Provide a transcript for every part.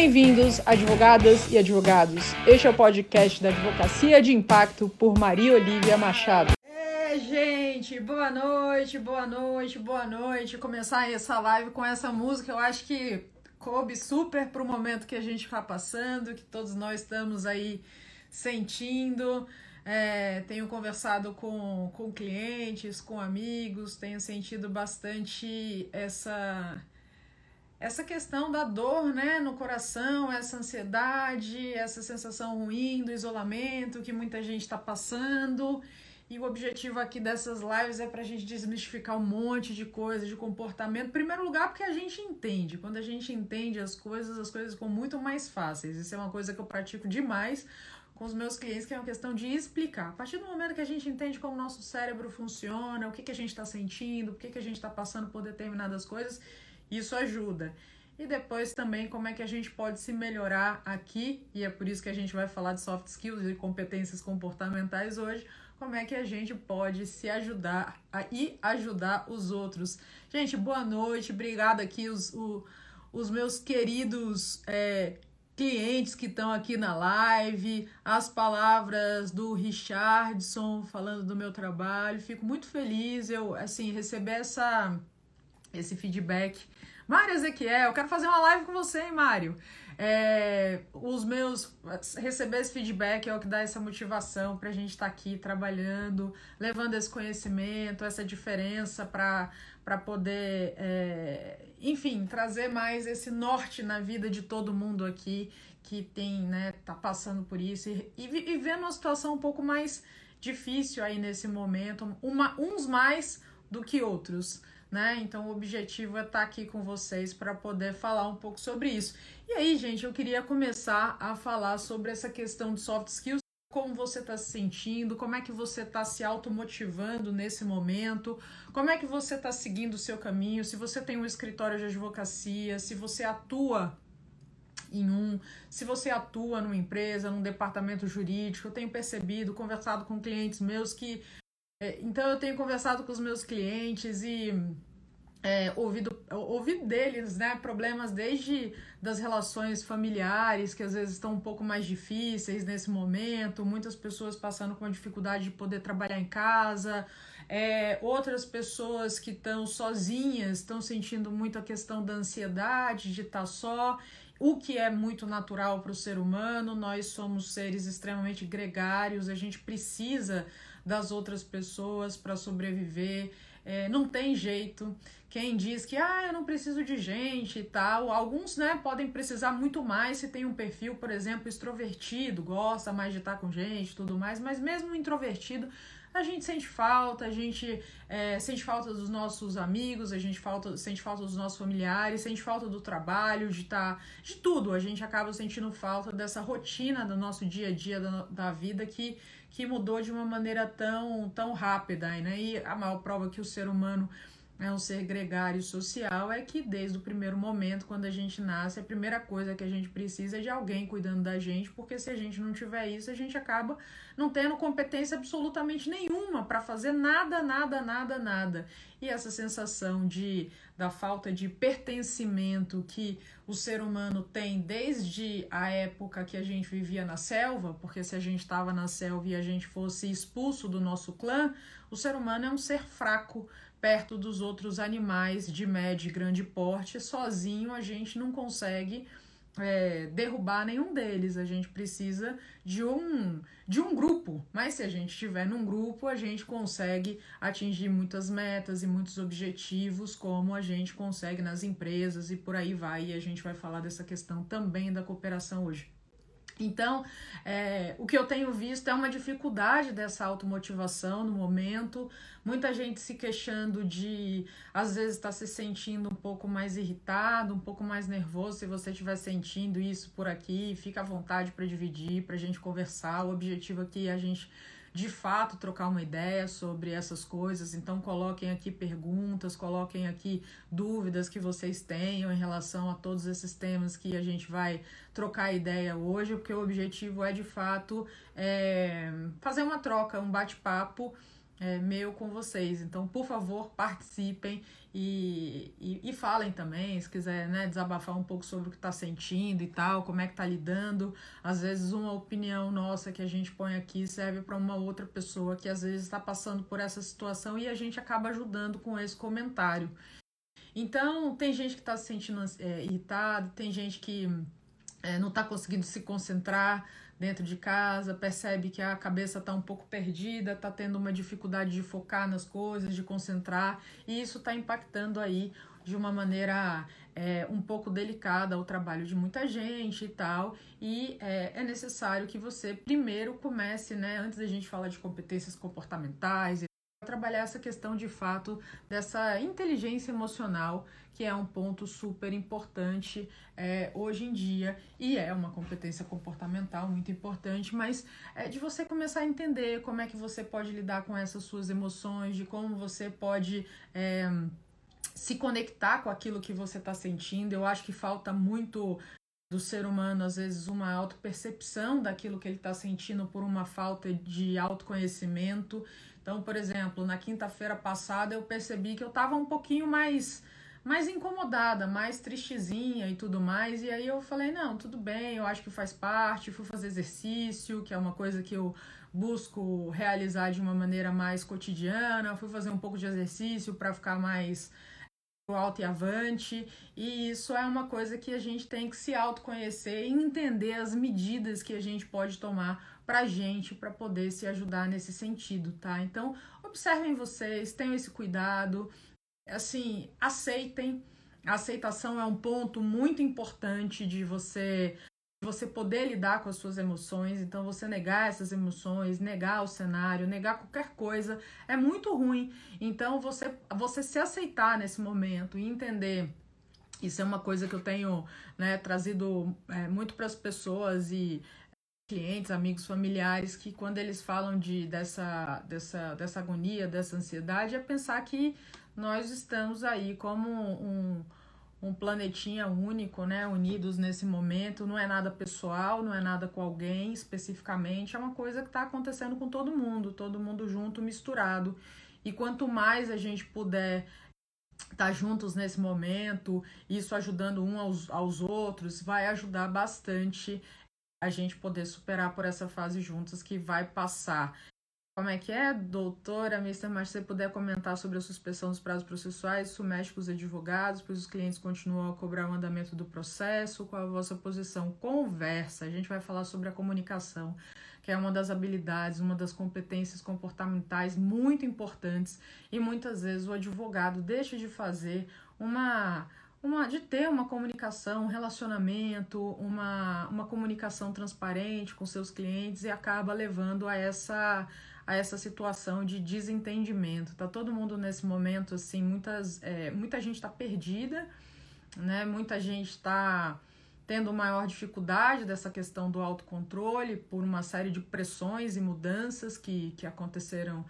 Bem-vindos, advogadas e advogados. Este é o podcast da Advocacia de Impacto por Maria Olivia Machado. É, gente, boa noite, boa noite, boa noite. Começar essa live com essa música, eu acho que coube super para o momento que a gente está passando, que todos nós estamos aí sentindo. É, tenho conversado com, com clientes, com amigos, tenho sentido bastante essa essa questão da dor, né, no coração, essa ansiedade, essa sensação ruim do isolamento que muita gente está passando. E o objetivo aqui dessas lives é para a gente desmistificar um monte de coisas, de comportamento. Em primeiro lugar, porque a gente entende. Quando a gente entende as coisas, as coisas ficam muito mais fáceis. Isso é uma coisa que eu pratico demais com os meus clientes, que é uma questão de explicar. A partir do momento que a gente entende como o nosso cérebro funciona, o que, que a gente está sentindo, o que, que a gente está passando por determinadas coisas, isso ajuda. E depois também como é que a gente pode se melhorar aqui, e é por isso que a gente vai falar de soft skills e competências comportamentais hoje, como é que a gente pode se ajudar a, e ajudar os outros. Gente, boa noite, obrigada aqui os, o, os meus queridos é, clientes que estão aqui na live, as palavras do Richardson falando do meu trabalho. Fico muito feliz eu assim receber essa esse feedback Mário Ezequiel, quero fazer uma live com você, hein, Mário? É, os meus. Receber esse feedback é o que dá essa motivação para a gente estar tá aqui trabalhando, levando esse conhecimento, essa diferença para poder, é, enfim, trazer mais esse norte na vida de todo mundo aqui que tem, né, tá passando por isso e, e, e vendo uma situação um pouco mais difícil aí nesse momento, uma, uns mais do que outros né? Então o objetivo é estar tá aqui com vocês para poder falar um pouco sobre isso. E aí, gente, eu queria começar a falar sobre essa questão de soft skills. Como você está se sentindo, como é que você está se automotivando nesse momento, como é que você está seguindo o seu caminho, se você tem um escritório de advocacia, se você atua em um, se você atua numa empresa, num departamento jurídico, eu tenho percebido, conversado com clientes meus que é, então eu tenho conversado com os meus clientes e é, ouvido, ouvido deles, né, problemas desde das relações familiares, que às vezes estão um pouco mais difíceis nesse momento, muitas pessoas passando com a dificuldade de poder trabalhar em casa, é, outras pessoas que estão sozinhas, estão sentindo muito a questão da ansiedade, de estar tá só, o que é muito natural para o ser humano, nós somos seres extremamente gregários, a gente precisa das outras pessoas para sobreviver. É, não tem jeito. Quem diz que ah, eu não preciso de gente e tal, alguns né, podem precisar muito mais se tem um perfil, por exemplo, extrovertido, gosta mais de estar com gente tudo mais, mas mesmo introvertido, a gente sente falta, a gente é, sente falta dos nossos amigos, a gente falta, sente falta dos nossos familiares, sente falta do trabalho, de estar. Tá, de tudo. A gente acaba sentindo falta dessa rotina do nosso dia a dia da, da vida que que mudou de uma maneira tão, tão rápida, né? E a maior prova que o ser humano é um ser gregário social é que desde o primeiro momento, quando a gente nasce, a primeira coisa que a gente precisa é de alguém cuidando da gente, porque se a gente não tiver isso, a gente acaba não tendo competência absolutamente nenhuma para fazer nada, nada, nada, nada. E essa sensação de da falta de pertencimento que o ser humano tem desde a época que a gente vivia na selva, porque se a gente estava na selva e a gente fosse expulso do nosso clã, o ser humano é um ser fraco perto dos outros animais de médio e grande porte. Sozinho a gente não consegue é, derrubar nenhum deles. A gente precisa de um de um grupo. Mas se a gente estiver num grupo, a gente consegue atingir muitas metas e muitos objetivos, como a gente consegue nas empresas e por aí vai. E a gente vai falar dessa questão também da cooperação hoje. Então, é, o que eu tenho visto é uma dificuldade dessa automotivação no momento, muita gente se queixando de, às vezes, estar tá se sentindo um pouco mais irritado, um pouco mais nervoso. Se você estiver sentindo isso por aqui, fica à vontade para dividir, para a gente conversar. O objetivo aqui é a gente de fato trocar uma ideia sobre essas coisas. Então coloquem aqui perguntas, coloquem aqui dúvidas que vocês tenham em relação a todos esses temas que a gente vai trocar ideia hoje, porque o objetivo é de fato é, fazer uma troca, um bate-papo é, meu com vocês. Então, por favor, participem e, e, e falem também, se quiser né, desabafar um pouco sobre o que está sentindo e tal, como é que está lidando. Às vezes, uma opinião nossa que a gente põe aqui serve para uma outra pessoa que às vezes está passando por essa situação e a gente acaba ajudando com esse comentário. Então, tem gente que está se sentindo é, irritado, tem gente que é, não está conseguindo se concentrar dentro de casa, percebe que a cabeça está um pouco perdida, está tendo uma dificuldade de focar nas coisas, de concentrar, e isso está impactando aí de uma maneira é, um pouco delicada o trabalho de muita gente e tal. E é, é necessário que você primeiro comece, né, antes da gente falar de competências comportamentais trabalhar essa questão de fato dessa inteligência emocional, que é um ponto super importante é, hoje em dia e é uma competência comportamental muito importante, mas é de você começar a entender como é que você pode lidar com essas suas emoções, de como você pode. É, se conectar com aquilo que você está sentindo. Eu acho que falta muito do ser humano, às vezes, uma autopercepção daquilo que ele está sentindo por uma falta de autoconhecimento. Então, por exemplo, na quinta-feira passada eu percebi que eu estava um pouquinho mais mais incomodada, mais tristezinha e tudo mais. E aí eu falei, não, tudo bem, eu acho que faz parte, fui fazer exercício, que é uma coisa que eu busco realizar de uma maneira mais cotidiana, fui fazer um pouco de exercício para ficar mais alto e avante, e isso é uma coisa que a gente tem que se autoconhecer e entender as medidas que a gente pode tomar pra gente para poder se ajudar nesse sentido, tá? Então, observem vocês, tenham esse cuidado, assim, aceitem. A aceitação é um ponto muito importante de você você poder lidar com as suas emoções, então você negar essas emoções, negar o cenário, negar qualquer coisa é muito ruim. Então você você se aceitar nesse momento e entender isso é uma coisa que eu tenho né, trazido é, muito para as pessoas e clientes, amigos, familiares que quando eles falam de dessa dessa dessa agonia, dessa ansiedade, é pensar que nós estamos aí como um um planetinha único, né, unidos nesse momento. Não é nada pessoal, não é nada com alguém especificamente, é uma coisa que está acontecendo com todo mundo, todo mundo junto, misturado. E quanto mais a gente puder estar tá juntos nesse momento, isso ajudando um aos, aos outros, vai ajudar bastante a gente poder superar por essa fase juntos que vai passar. Como é que é, doutora Mr. Mas se você puder comentar sobre a suspensão dos prazos processuais, isso mexe com os advogados, pois os clientes continuam a cobrar o andamento do processo, qual a vossa posição? Conversa, a gente vai falar sobre a comunicação, que é uma das habilidades, uma das competências comportamentais muito importantes e muitas vezes o advogado deixa de fazer uma uma, de ter uma comunicação, um relacionamento, uma, uma comunicação transparente com seus clientes e acaba levando a essa, a essa situação de desentendimento. Tá todo mundo nesse momento, assim, muitas, é, muita gente está perdida, né? Muita gente está tendo maior dificuldade dessa questão do autocontrole por uma série de pressões e mudanças que, que aconteceram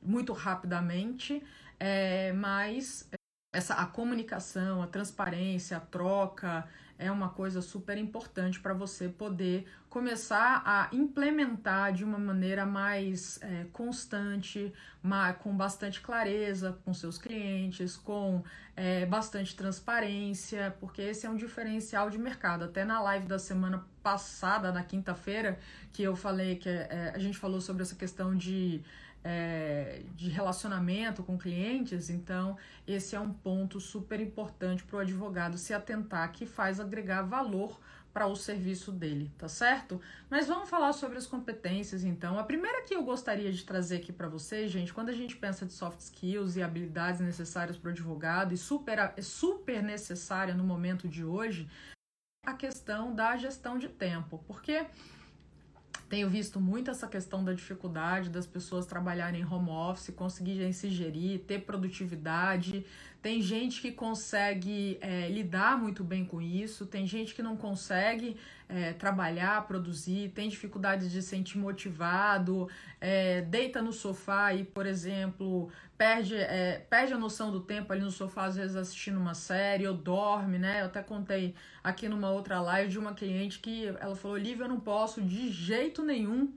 muito rapidamente, é, mas essa a comunicação, a transparência, a troca é uma coisa super importante para você poder começar a implementar de uma maneira mais é, constante, mais, com bastante clareza com seus clientes, com é, bastante transparência, porque esse é um diferencial de mercado. Até na live da semana passada, na quinta-feira, que eu falei que é, a gente falou sobre essa questão de é, de relacionamento com clientes, então esse é um ponto super importante para o advogado se atentar que faz agregar valor para o serviço dele, tá certo? Mas vamos falar sobre as competências então. A primeira que eu gostaria de trazer aqui para vocês, gente, quando a gente pensa de soft skills e habilidades necessárias para o advogado e super, é super necessária no momento de hoje, a questão da gestão de tempo, porque tenho visto muito essa questão da dificuldade das pessoas trabalharem em home office, conseguirem se gerir, ter produtividade. Tem gente que consegue é, lidar muito bem com isso, tem gente que não consegue é, trabalhar, produzir, tem dificuldade de se sentir motivado, é, deita no sofá e, por exemplo, perde, é, perde a noção do tempo ali no sofá, às vezes assistindo uma série, ou dorme, né? Eu até contei aqui numa outra live de uma cliente que ela falou: Olivia, eu não posso de jeito nenhum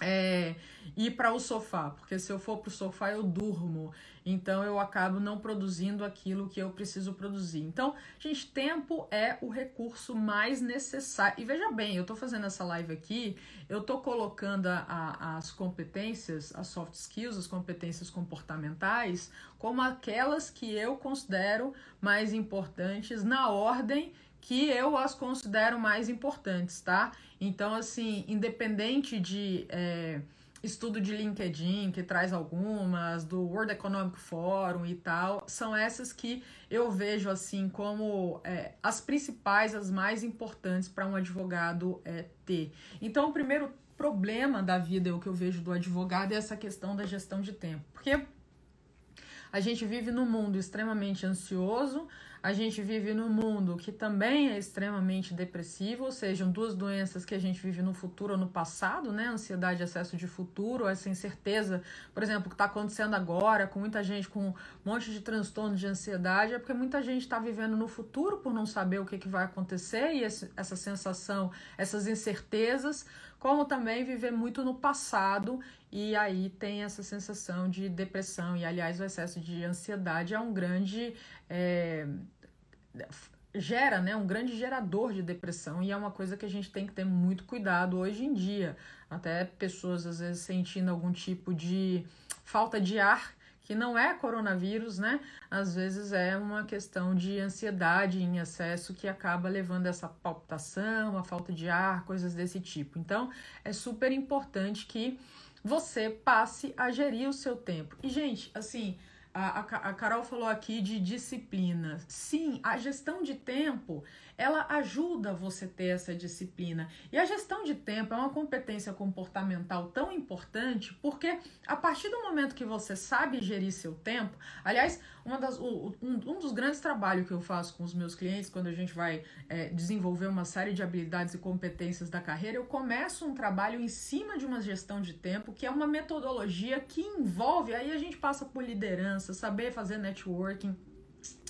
é, ir para o sofá, porque se eu for para o sofá eu durmo, então eu acabo não produzindo aquilo que eu preciso produzir. Então, gente, tempo é o recurso mais necessário. E veja bem, eu estou fazendo essa live aqui, eu estou colocando a, a, as competências, as soft skills, as competências comportamentais, como aquelas que eu considero mais importantes na ordem que eu as considero mais importantes, tá? Então, assim, independente de é, estudo de LinkedIn, que traz algumas, do World Economic Forum e tal, são essas que eu vejo, assim, como é, as principais, as mais importantes para um advogado é, ter. Então, o primeiro problema da vida, o que eu vejo do advogado, é essa questão da gestão de tempo. Porque a gente vive num mundo extremamente ansioso, a gente vive num mundo que também é extremamente depressivo, ou seja, duas doenças que a gente vive no futuro ou no passado, né? Ansiedade e excesso de futuro, essa incerteza, por exemplo, que está acontecendo agora, com muita gente com um monte de transtorno de ansiedade, é porque muita gente está vivendo no futuro por não saber o que, que vai acontecer e esse, essa sensação, essas incertezas, como também viver muito no passado e aí tem essa sensação de depressão. E aliás, o excesso de ansiedade é um grande. É, gera né, um grande gerador de depressão e é uma coisa que a gente tem que ter muito cuidado hoje em dia. Até pessoas às vezes sentindo algum tipo de falta de ar, que não é coronavírus, né? Às vezes é uma questão de ansiedade em excesso que acaba levando essa palpitação, a falta de ar, coisas desse tipo. Então é super importante que você passe a gerir o seu tempo. E, gente, assim, a, a, Carol falou aqui de disciplina. Sim, a gestão de tempo ela ajuda você ter essa disciplina. E a gestão de tempo é uma competência comportamental tão importante porque a partir do momento que você sabe gerir seu tempo, aliás, uma das, um, um dos grandes trabalhos que eu faço com os meus clientes quando a gente vai é, desenvolver uma série de habilidades e competências da carreira, eu começo um trabalho em cima de uma gestão de tempo que é uma metodologia que envolve, aí a gente passa por liderança, saber fazer networking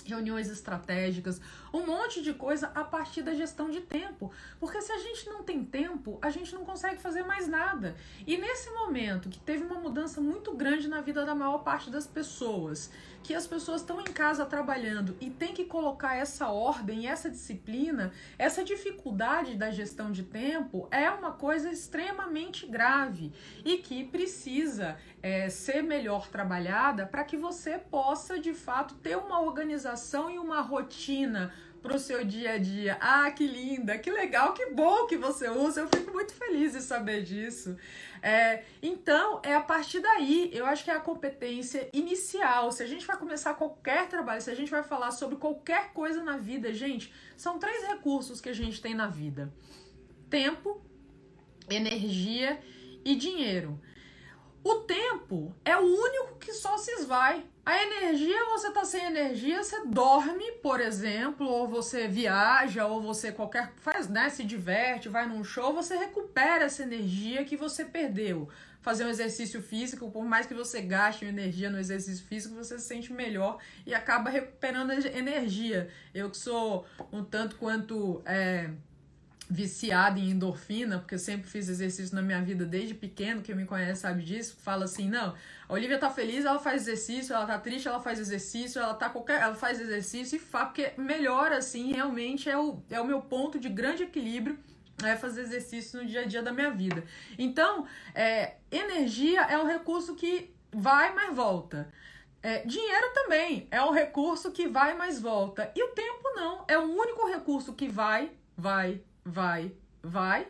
reuniões estratégicas, um monte de coisa a partir da gestão de tempo. Porque se a gente não tem tempo, a gente não consegue fazer mais nada. E nesse momento que teve uma mudança muito grande na vida da maior parte das pessoas, que as pessoas estão em casa trabalhando e tem que colocar essa ordem, essa disciplina, essa dificuldade da gestão de tempo é uma coisa extremamente grave e que precisa é, ser melhor trabalhada para que você possa de fato ter uma organização e uma rotina para o seu dia a dia. Ah, que linda, que legal, que bom que você usa. Eu fico muito feliz de saber disso. É, então, é a partir daí, eu acho que é a competência inicial. Se a gente vai começar qualquer trabalho, se a gente vai falar sobre qualquer coisa na vida, gente, são três recursos que a gente tem na vida: tempo, energia e dinheiro. O tempo é o único que só se esvai. A energia, você tá sem energia, você dorme, por exemplo, ou você viaja, ou você qualquer faz, né, se diverte, vai num show, você recupera essa energia que você perdeu. Fazer um exercício físico, por mais que você gaste energia no exercício físico, você se sente melhor e acaba recuperando energia. Eu que sou um tanto quanto é, viciada em endorfina, porque eu sempre fiz exercício na minha vida desde pequeno, quem me conhece sabe disso, fala assim, não, a Olivia tá feliz, ela faz exercício, ela tá triste, ela faz exercício, ela tá qualquer, ela faz exercício e faz, porque melhor assim, realmente é o, é o meu ponto de grande equilíbrio é fazer exercício no dia a dia da minha vida. Então, é, energia é um recurso que vai, mas volta. É, dinheiro também é um recurso que vai, mas volta. E o tempo não. É o único recurso que vai, vai, vai, vai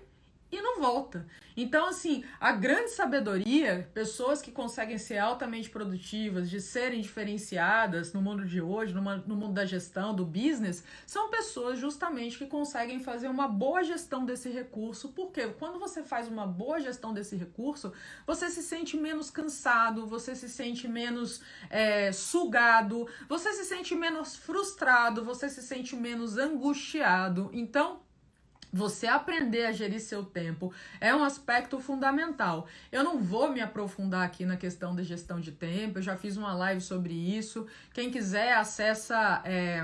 e não volta. Então, assim, a grande sabedoria, pessoas que conseguem ser altamente produtivas, de serem diferenciadas no mundo de hoje, no, no mundo da gestão, do business, são pessoas justamente que conseguem fazer uma boa gestão desse recurso, porque quando você faz uma boa gestão desse recurso, você se sente menos cansado, você se sente menos é, sugado, você se sente menos frustrado, você se sente menos angustiado. Então, você aprender a gerir seu tempo é um aspecto fundamental. Eu não vou me aprofundar aqui na questão da gestão de tempo, eu já fiz uma live sobre isso. Quem quiser, acessa. É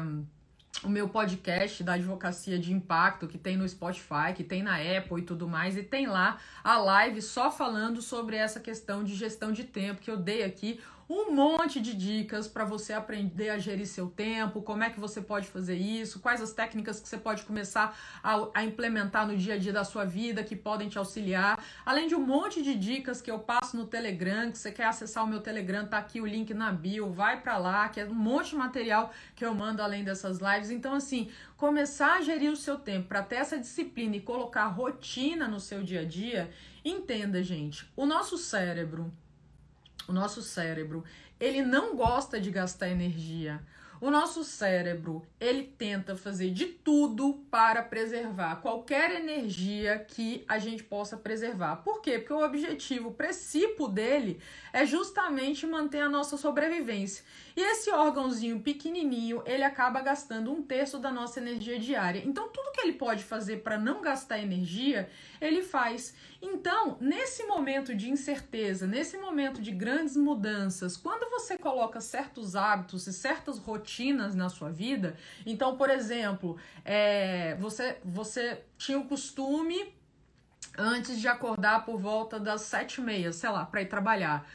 o meu podcast da advocacia de impacto que tem no Spotify, que tem na Apple e tudo mais, e tem lá a live só falando sobre essa questão de gestão de tempo que eu dei aqui um monte de dicas para você aprender a gerir seu tempo, como é que você pode fazer isso, quais as técnicas que você pode começar a, a, implementar no dia a dia da sua vida que podem te auxiliar, além de um monte de dicas que eu passo no Telegram, que você quer acessar o meu Telegram, tá aqui o link na bio, vai para lá, que é um monte de material que eu mando além dessas lives. Então assim, começar a gerir o seu tempo para ter essa disciplina e colocar rotina no seu dia a dia, entenda, gente, o nosso cérebro o nosso cérebro, ele não gosta de gastar energia. O nosso cérebro, ele tenta fazer de tudo para preservar qualquer energia que a gente possa preservar. Por quê? Porque o objetivo, o dele é justamente manter a nossa sobrevivência. E esse órgãozinho pequenininho, ele acaba gastando um terço da nossa energia diária. Então, tudo que ele pode fazer para não gastar energia, ele faz. Então, nesse momento de incerteza, nesse momento de grandes mudanças, quando você coloca certos hábitos e certas rotinas na sua vida, então, por exemplo, é, você, você tinha o costume antes de acordar por volta das sete e meia, sei lá, para ir trabalhar.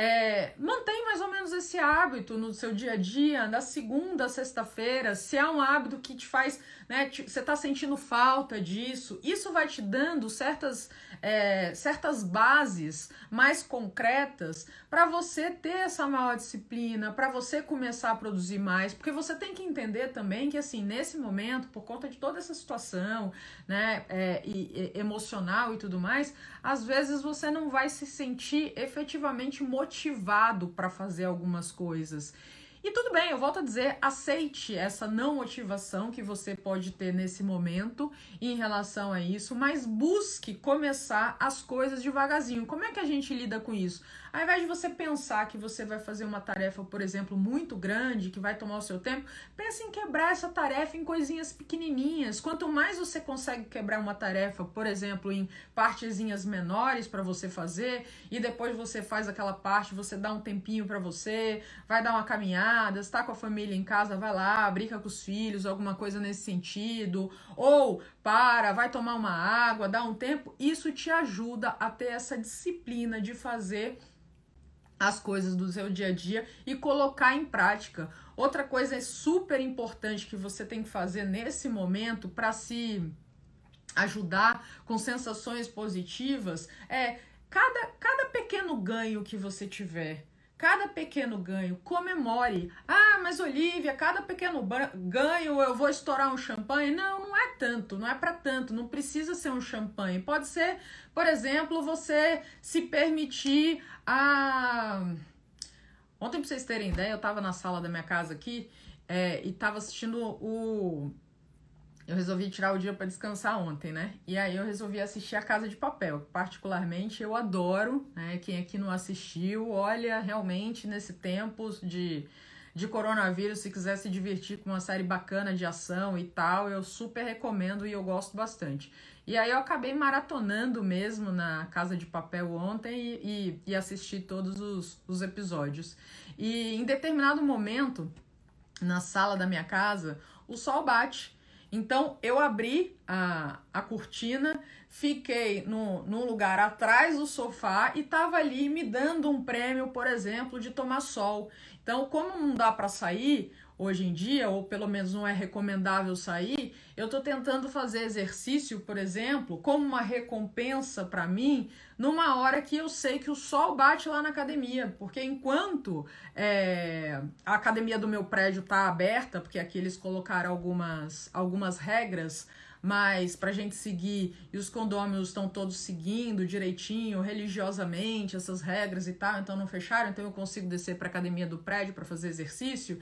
É, mantém mais ou menos esse hábito no seu dia a dia, da segunda sexta-feira, se é um hábito que te faz, né, você tá sentindo falta disso, isso vai te dando certas, é, certas bases mais concretas para você ter essa maior disciplina, para você começar a produzir mais, porque você tem que entender também que, assim, nesse momento, por conta de toda essa situação, né, é, e, e, emocional e tudo mais, às vezes você não vai se sentir efetivamente motivado para fazer algumas coisas. E tudo bem, eu volto a dizer, aceite essa não motivação que você pode ter nesse momento em relação a isso, mas busque começar as coisas devagarzinho. Como é que a gente lida com isso? Ao invés de você pensar que você vai fazer uma tarefa, por exemplo, muito grande, que vai tomar o seu tempo, pense em quebrar essa tarefa em coisinhas pequenininhas. Quanto mais você consegue quebrar uma tarefa, por exemplo, em partezinhas menores para você fazer, e depois você faz aquela parte, você dá um tempinho para você, vai dar uma caminhada, está com a família em casa, vai lá, brinca com os filhos, alguma coisa nesse sentido, ou para, vai tomar uma água, dá um tempo, isso te ajuda a ter essa disciplina de fazer as coisas do seu dia a dia e colocar em prática. Outra coisa é super importante que você tem que fazer nesse momento para se ajudar com sensações positivas é cada, cada pequeno ganho que você tiver. Cada pequeno ganho, comemore. Ah, mas Olivia, cada pequeno ganho eu vou estourar um champanhe? Não, não tanto, não é para tanto, não precisa ser um champanhe. Pode ser, por exemplo, você se permitir a. Ontem, pra vocês terem ideia, eu tava na sala da minha casa aqui é, e tava assistindo o eu resolvi tirar o dia para descansar ontem, né? E aí eu resolvi assistir A Casa de Papel. Particularmente eu adoro, né? Quem aqui não assistiu, olha, realmente nesse tempo de, de coronavírus, se quiser se divertir com uma série bacana de ação e tal, eu super recomendo e eu gosto bastante. E aí eu acabei maratonando mesmo na Casa de Papel ontem e, e, e assisti todos os, os episódios. E em determinado momento, na sala da minha casa, o sol bate. Então eu abri a, a cortina, fiquei no, num lugar atrás do sofá e tava ali me dando um prêmio, por exemplo, de tomar sol. Então, como não dá para sair, hoje em dia, ou pelo menos não é recomendável sair, eu estou tentando fazer exercício, por exemplo, como uma recompensa para mim, numa hora que eu sei que o sol bate lá na academia, porque enquanto é, a academia do meu prédio está aberta, porque aqui eles colocaram algumas, algumas regras mas para gente seguir e os condôminos estão todos seguindo direitinho, religiosamente, essas regras e tal, então não fecharam, então eu consigo descer para academia do prédio para fazer exercício.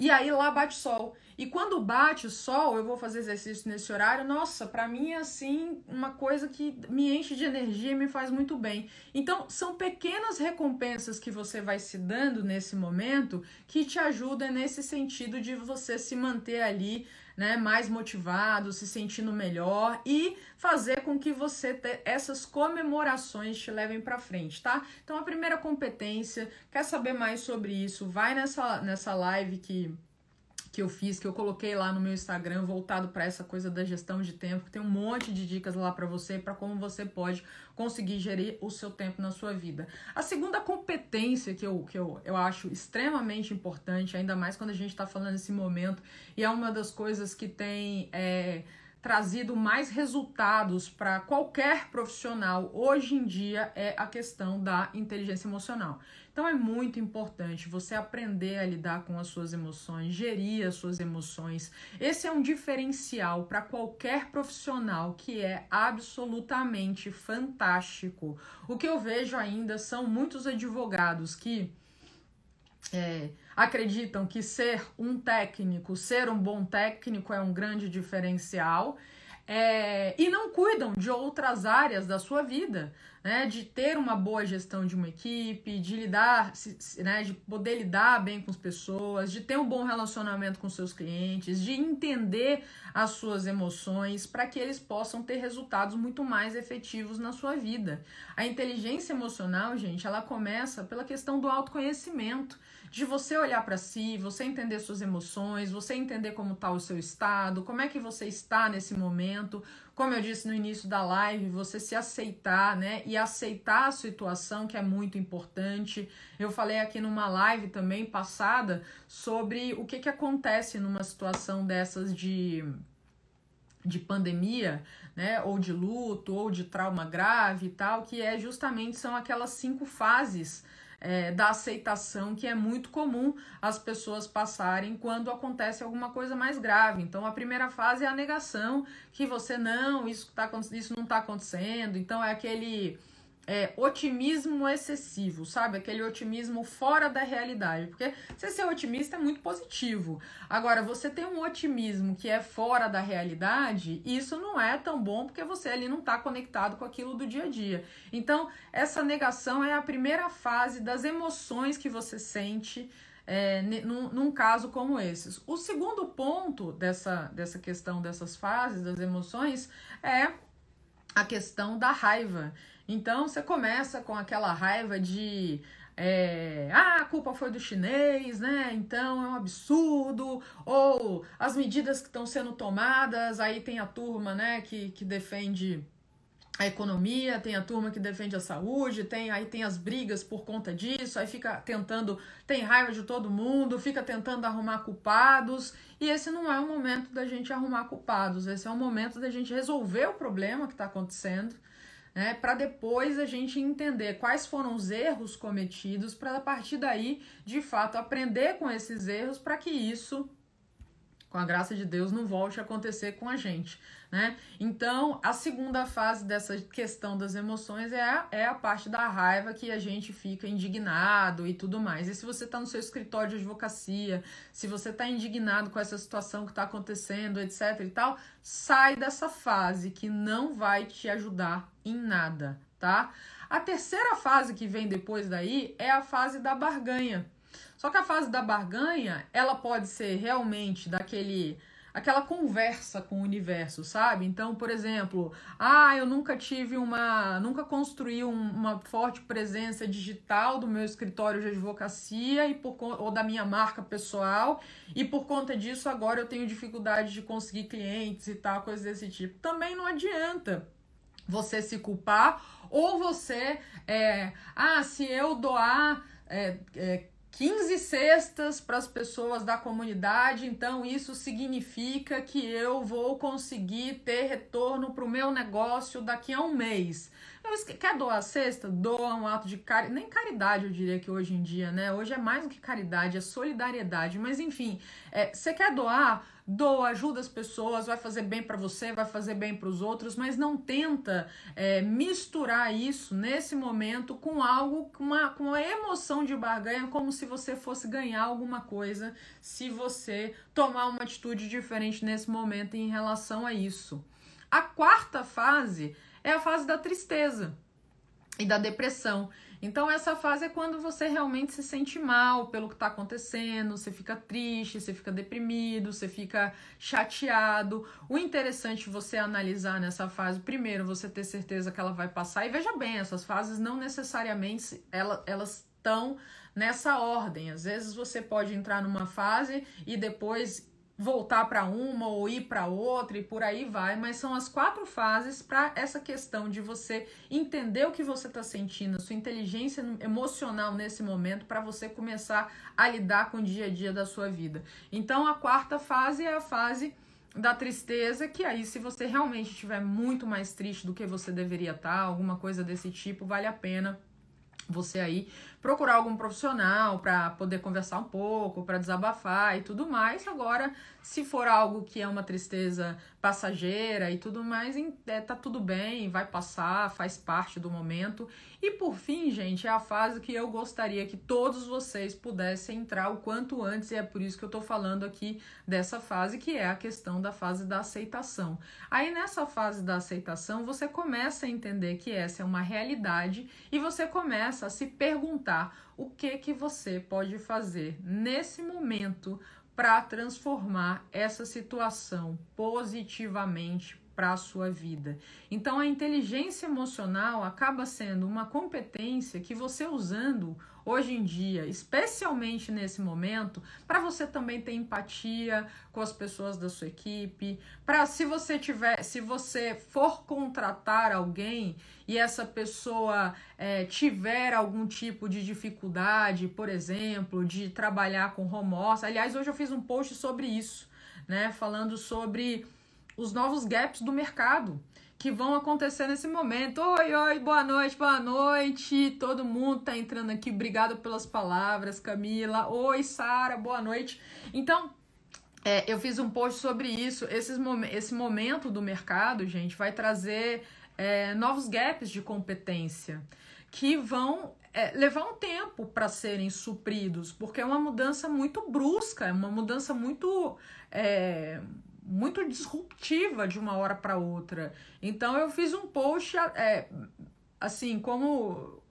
E aí lá bate sol. E quando bate o sol, eu vou fazer exercício nesse horário. Nossa, para mim é assim uma coisa que me enche de energia e me faz muito bem. Então, são pequenas recompensas que você vai se dando nesse momento que te ajudam nesse sentido de você se manter ali né, mais motivado, se sentindo melhor e fazer com que você te, essas comemorações te levem para frente, tá? Então a primeira competência, quer saber mais sobre isso? Vai nessa nessa live que que eu fiz, que eu coloquei lá no meu Instagram, voltado para essa coisa da gestão de tempo, tem um monte de dicas lá para você, para como você pode conseguir gerir o seu tempo na sua vida. A segunda competência que eu, que eu, eu acho extremamente importante, ainda mais quando a gente está falando nesse momento, e é uma das coisas que tem. É, trazido mais resultados para qualquer profissional hoje em dia é a questão da inteligência emocional. Então é muito importante você aprender a lidar com as suas emoções, gerir as suas emoções. Esse é um diferencial para qualquer profissional que é absolutamente fantástico. O que eu vejo ainda são muitos advogados que é, acreditam que ser um técnico, ser um bom técnico é um grande diferencial é, e não cuidam de outras áreas da sua vida, né? De ter uma boa gestão de uma equipe, de lidar, né? De poder lidar bem com as pessoas, de ter um bom relacionamento com seus clientes, de entender as suas emoções para que eles possam ter resultados muito mais efetivos na sua vida. A inteligência emocional, gente, ela começa pela questão do autoconhecimento de você olhar para si, você entender suas emoções, você entender como está o seu estado, como é que você está nesse momento. Como eu disse no início da live, você se aceitar, né? E aceitar a situação, que é muito importante. Eu falei aqui numa live também passada sobre o que, que acontece numa situação dessas de de pandemia, né, ou de luto, ou de trauma grave e tal, que é justamente são aquelas cinco fases é, da aceitação que é muito comum as pessoas passarem quando acontece alguma coisa mais grave. Então, a primeira fase é a negação, que você não, isso, tá, isso não está acontecendo. Então, é aquele é, otimismo excessivo, sabe? Aquele otimismo fora da realidade. Porque você ser otimista é muito positivo. Agora, você tem um otimismo que é fora da realidade, isso não é tão bom porque você ali não está conectado com aquilo do dia a dia. Então, essa negação é a primeira fase das emoções que você sente. É, num, num, caso como esses. O segundo ponto dessa, dessa questão dessas fases, das emoções, é a questão da raiva. Então você começa com aquela raiva de é, ah, a culpa foi do chinês, né? Então é um absurdo. Ou as medidas que estão sendo tomadas, aí tem a turma, né, que, que defende a economia, tem a turma que defende a saúde, tem aí tem as brigas por conta disso, aí fica tentando, tem raiva de todo mundo, fica tentando arrumar culpados, e esse não é o momento da gente arrumar culpados, esse é o momento da gente resolver o problema que está acontecendo né, para depois a gente entender quais foram os erros cometidos, para a partir daí, de fato, aprender com esses erros para que isso, com a graça de Deus, não volte a acontecer com a gente né? Então, a segunda fase dessa questão das emoções é a, é a parte da raiva que a gente fica indignado e tudo mais. E se você está no seu escritório de advocacia, se você está indignado com essa situação que está acontecendo, etc e tal, sai dessa fase que não vai te ajudar em nada, tá? A terceira fase que vem depois daí é a fase da barganha. Só que a fase da barganha, ela pode ser realmente daquele aquela conversa com o universo, sabe? Então, por exemplo, ah, eu nunca tive uma, nunca construí um, uma forte presença digital do meu escritório de advocacia e por ou da minha marca pessoal e por conta disso agora eu tenho dificuldade de conseguir clientes e tal, coisas desse tipo. Também não adianta você se culpar ou você, é, ah, se eu doar é, é, 15 cestas para as pessoas da comunidade, então isso significa que eu vou conseguir ter retorno para o meu negócio daqui a um mês. Quer doar cesta? Doa um ato de caridade. Nem caridade, eu diria que hoje em dia, né? Hoje é mais do que caridade, é solidariedade. Mas enfim, é, você quer doar? Doa, ajuda as pessoas, vai fazer bem para você, vai fazer bem para os outros, mas não tenta é, misturar isso nesse momento com algo, com uma, com uma emoção de barganha, como se você fosse ganhar alguma coisa se você tomar uma atitude diferente nesse momento em relação a isso. A quarta fase é a fase da tristeza e da depressão. Então, essa fase é quando você realmente se sente mal pelo que está acontecendo, você fica triste, você fica deprimido, você fica chateado. O interessante você analisar nessa fase, primeiro, você ter certeza que ela vai passar. E veja bem, essas fases não necessariamente ela, elas estão nessa ordem. Às vezes você pode entrar numa fase e depois voltar para uma ou ir para outra e por aí vai, mas são as quatro fases para essa questão de você entender o que você está sentindo, sua inteligência emocional nesse momento para você começar a lidar com o dia a dia da sua vida. Então a quarta fase é a fase da tristeza, que aí se você realmente estiver muito mais triste do que você deveria estar, tá, alguma coisa desse tipo, vale a pena você aí procurar algum profissional para poder conversar um pouco, para desabafar e tudo mais. Agora, se for algo que é uma tristeza passageira e tudo mais, é, tá tudo bem, vai passar, faz parte do momento. E por fim, gente, é a fase que eu gostaria que todos vocês pudessem entrar o quanto antes, e é por isso que eu tô falando aqui dessa fase, que é a questão da fase da aceitação. Aí nessa fase da aceitação, você começa a entender que essa é uma realidade e você começa a se perguntar o que que você pode fazer nesse momento para transformar essa situação positivamente para a sua vida. Então a inteligência emocional acaba sendo uma competência que você usando hoje em dia, especialmente nesse momento, para você também ter empatia com as pessoas da sua equipe, para se você tiver, se você for contratar alguém e essa pessoa é, tiver algum tipo de dificuldade, por exemplo, de trabalhar com home office. Aliás, hoje eu fiz um post sobre isso, né, falando sobre os novos gaps do mercado que vão acontecer nesse momento. Oi, oi, boa noite, boa noite. Todo mundo tá entrando aqui. Obrigado pelas palavras, Camila. Oi, Sara, boa noite. Então, é, eu fiz um post sobre isso. Esses, esse momento do mercado, gente, vai trazer é, novos gaps de competência que vão é, levar um tempo para serem supridos, porque é uma mudança muito brusca, é uma mudança muito. Muito disruptiva de uma hora para outra. Então eu fiz um post é, assim como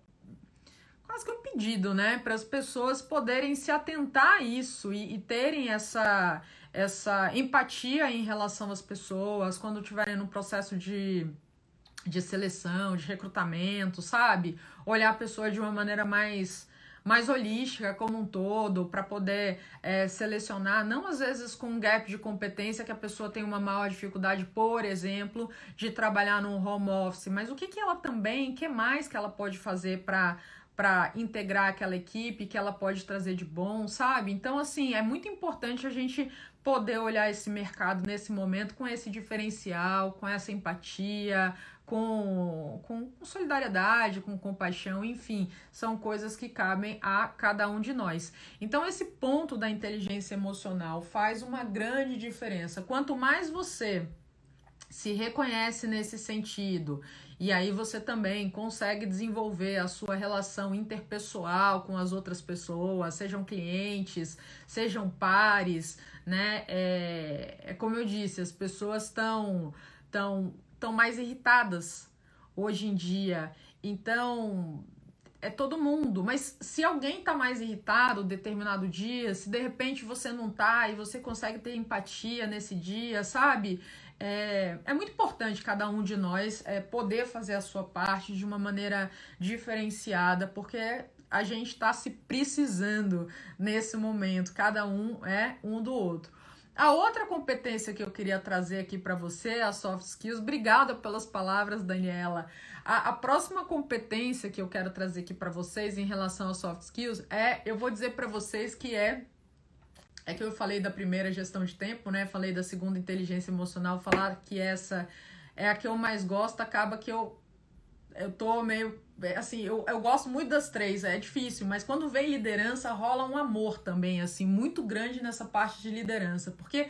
quase que um pedido, né, para as pessoas poderem se atentar a isso e, e, terem essa essa empatia em relação às pessoas quando estiverem no processo de de seleção, de recrutamento, sabe? Olhar a pessoa de uma maneira mais mais holística como um todo, para poder é, selecionar, não às vezes com um gap de competência que a pessoa tem uma maior dificuldade, por exemplo, de trabalhar no home office, mas o que, que ela também, que mais que ela pode fazer para para integrar aquela equipe, que ela pode trazer de bom, sabe? Então, assim, é muito importante a gente poder olhar esse mercado nesse momento com esse diferencial, com essa empatia, com, com, solidariedade, com compaixão, enfim, são coisas que cabem a cada um de nós. Então, esse ponto da inteligência emocional faz uma grande diferença. Quanto mais você se reconhece nesse sentido e aí você também consegue desenvolver a sua relação interpessoal com as outras pessoas, sejam clientes, sejam pares, né? É, é como eu disse, as pessoas estão tão, tão mais irritadas hoje em dia. Então, é todo mundo, mas se alguém tá mais irritado determinado dia, se de repente você não tá e você consegue ter empatia nesse dia, sabe? É, é muito importante cada um de nós é, poder fazer a sua parte de uma maneira diferenciada, porque a gente está se precisando nesse momento, cada um é um do outro. A outra competência que eu queria trazer aqui para você a soft skills. Obrigada pelas palavras, Daniela. A, a próxima competência que eu quero trazer aqui para vocês em relação aos soft skills é, eu vou dizer para vocês que é é que eu falei da primeira gestão de tempo, né? Falei da segunda inteligência emocional, falar que essa é a que eu mais gosto, acaba que eu eu tô meio é, assim, eu, eu gosto muito das três, é difícil, mas quando vem liderança rola um amor também, assim, muito grande nessa parte de liderança, porque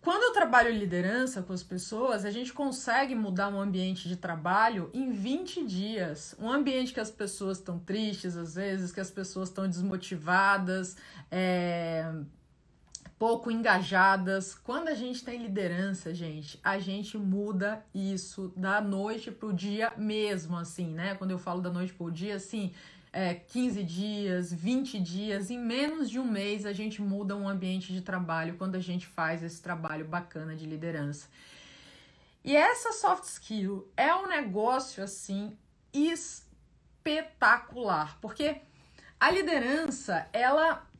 quando eu trabalho liderança com as pessoas, a gente consegue mudar um ambiente de trabalho em 20 dias. Um ambiente que as pessoas estão tristes, às vezes, que as pessoas estão desmotivadas, é, pouco engajadas. Quando a gente tem liderança, gente, a gente muda isso da noite pro dia mesmo, assim, né? Quando eu falo da noite pro dia, assim, é, 15 dias, 20 dias, em menos de um mês a gente muda um ambiente de trabalho quando a gente faz esse trabalho bacana de liderança. E essa soft skill é um negócio assim espetacular, porque a liderança, ela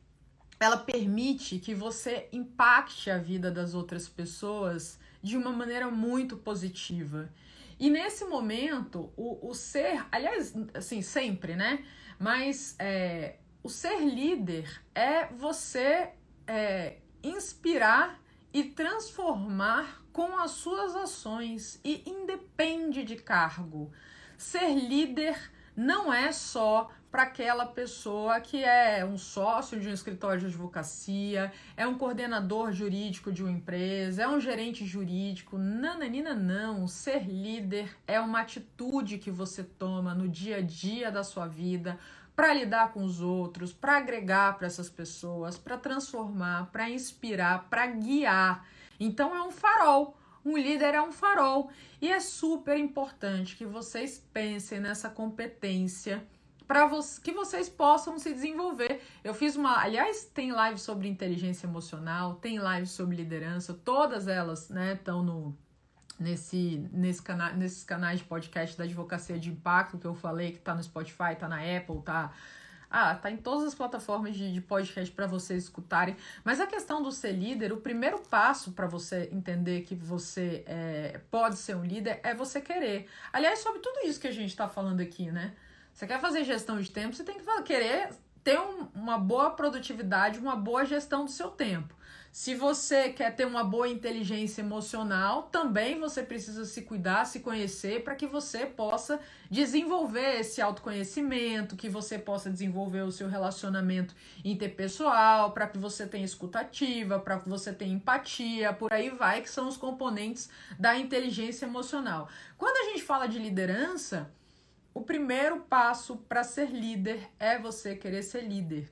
ela permite que você impacte a vida das outras pessoas de uma maneira muito positiva. E nesse momento, o, o ser, aliás, assim, sempre, né? Mas é, o ser líder é você é, inspirar e transformar com as suas ações e independe de cargo. Ser líder não é só para aquela pessoa que é um sócio de um escritório de advocacia, é um coordenador jurídico de uma empresa, é um gerente jurídico. Nananina, não. Ser líder é uma atitude que você toma no dia a dia da sua vida para lidar com os outros, para agregar para essas pessoas, para transformar, para inspirar, para guiar. Então é um farol. Um líder é um farol e é super importante que vocês pensem nessa competência para vo que vocês possam se desenvolver. Eu fiz uma, aliás, tem live sobre inteligência emocional, tem live sobre liderança, todas elas, né, estão no nesse, nesse cana nesses canais de podcast da advocacia de impacto que eu falei, que tá no Spotify, tá na Apple, tá ah, tá em todas as plataformas de, de podcast para vocês escutarem. Mas a questão do ser líder, o primeiro passo para você entender que você é, pode ser um líder é você querer. Aliás, sobre tudo isso que a gente está falando aqui, né? Você quer fazer gestão de tempo, você tem que querer ter um, uma boa produtividade, uma boa gestão do seu tempo. Se você quer ter uma boa inteligência emocional, também você precisa se cuidar, se conhecer, para que você possa desenvolver esse autoconhecimento, que você possa desenvolver o seu relacionamento interpessoal, para que você tenha escutativa, para que você tenha empatia, por aí vai, que são os componentes da inteligência emocional. Quando a gente fala de liderança, o primeiro passo para ser líder é você querer ser líder.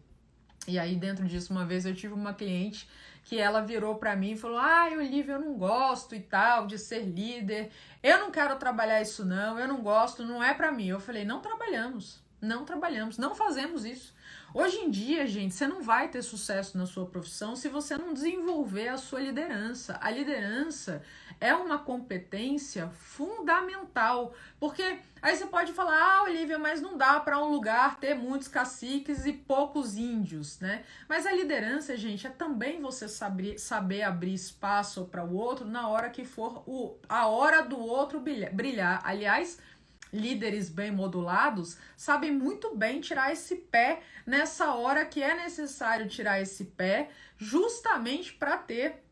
E aí, dentro disso, uma vez eu tive uma cliente que ela virou para mim e falou: Ai, Olivia, eu não gosto e tal de ser líder, eu não quero trabalhar isso, não, eu não gosto, não é para mim. Eu falei: Não trabalhamos, não trabalhamos, não fazemos isso. Hoje em dia, gente, você não vai ter sucesso na sua profissão se você não desenvolver a sua liderança. A liderança é uma competência fundamental, porque aí você pode falar: "Ah, Olivia, mas não dá para um lugar ter muitos caciques e poucos índios", né? Mas a liderança, gente, é também você saber, saber abrir espaço para o outro na hora que for o, a hora do outro brilhar. Aliás, líderes bem modulados sabem muito bem tirar esse pé nessa hora que é necessário tirar esse pé, justamente para ter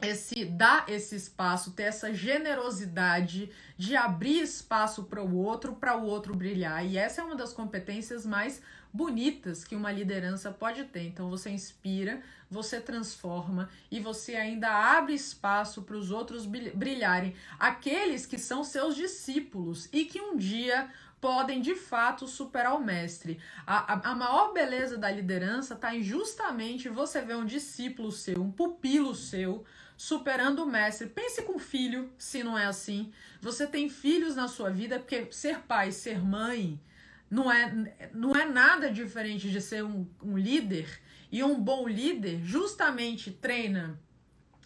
esse dar esse espaço, ter essa generosidade de abrir espaço para o outro, para o outro brilhar. E essa é uma das competências mais bonitas que uma liderança pode ter. Então você inspira, você transforma e você ainda abre espaço para os outros brilharem, aqueles que são seus discípulos e que um dia podem de fato superar o mestre. A, a, a maior beleza da liderança está em justamente você ver um discípulo seu, um pupilo seu superando o mestre. Pense com filho, se não é assim. Você tem filhos na sua vida, porque ser pai, ser mãe, não é, não é nada diferente de ser um, um líder. E um bom líder justamente treina,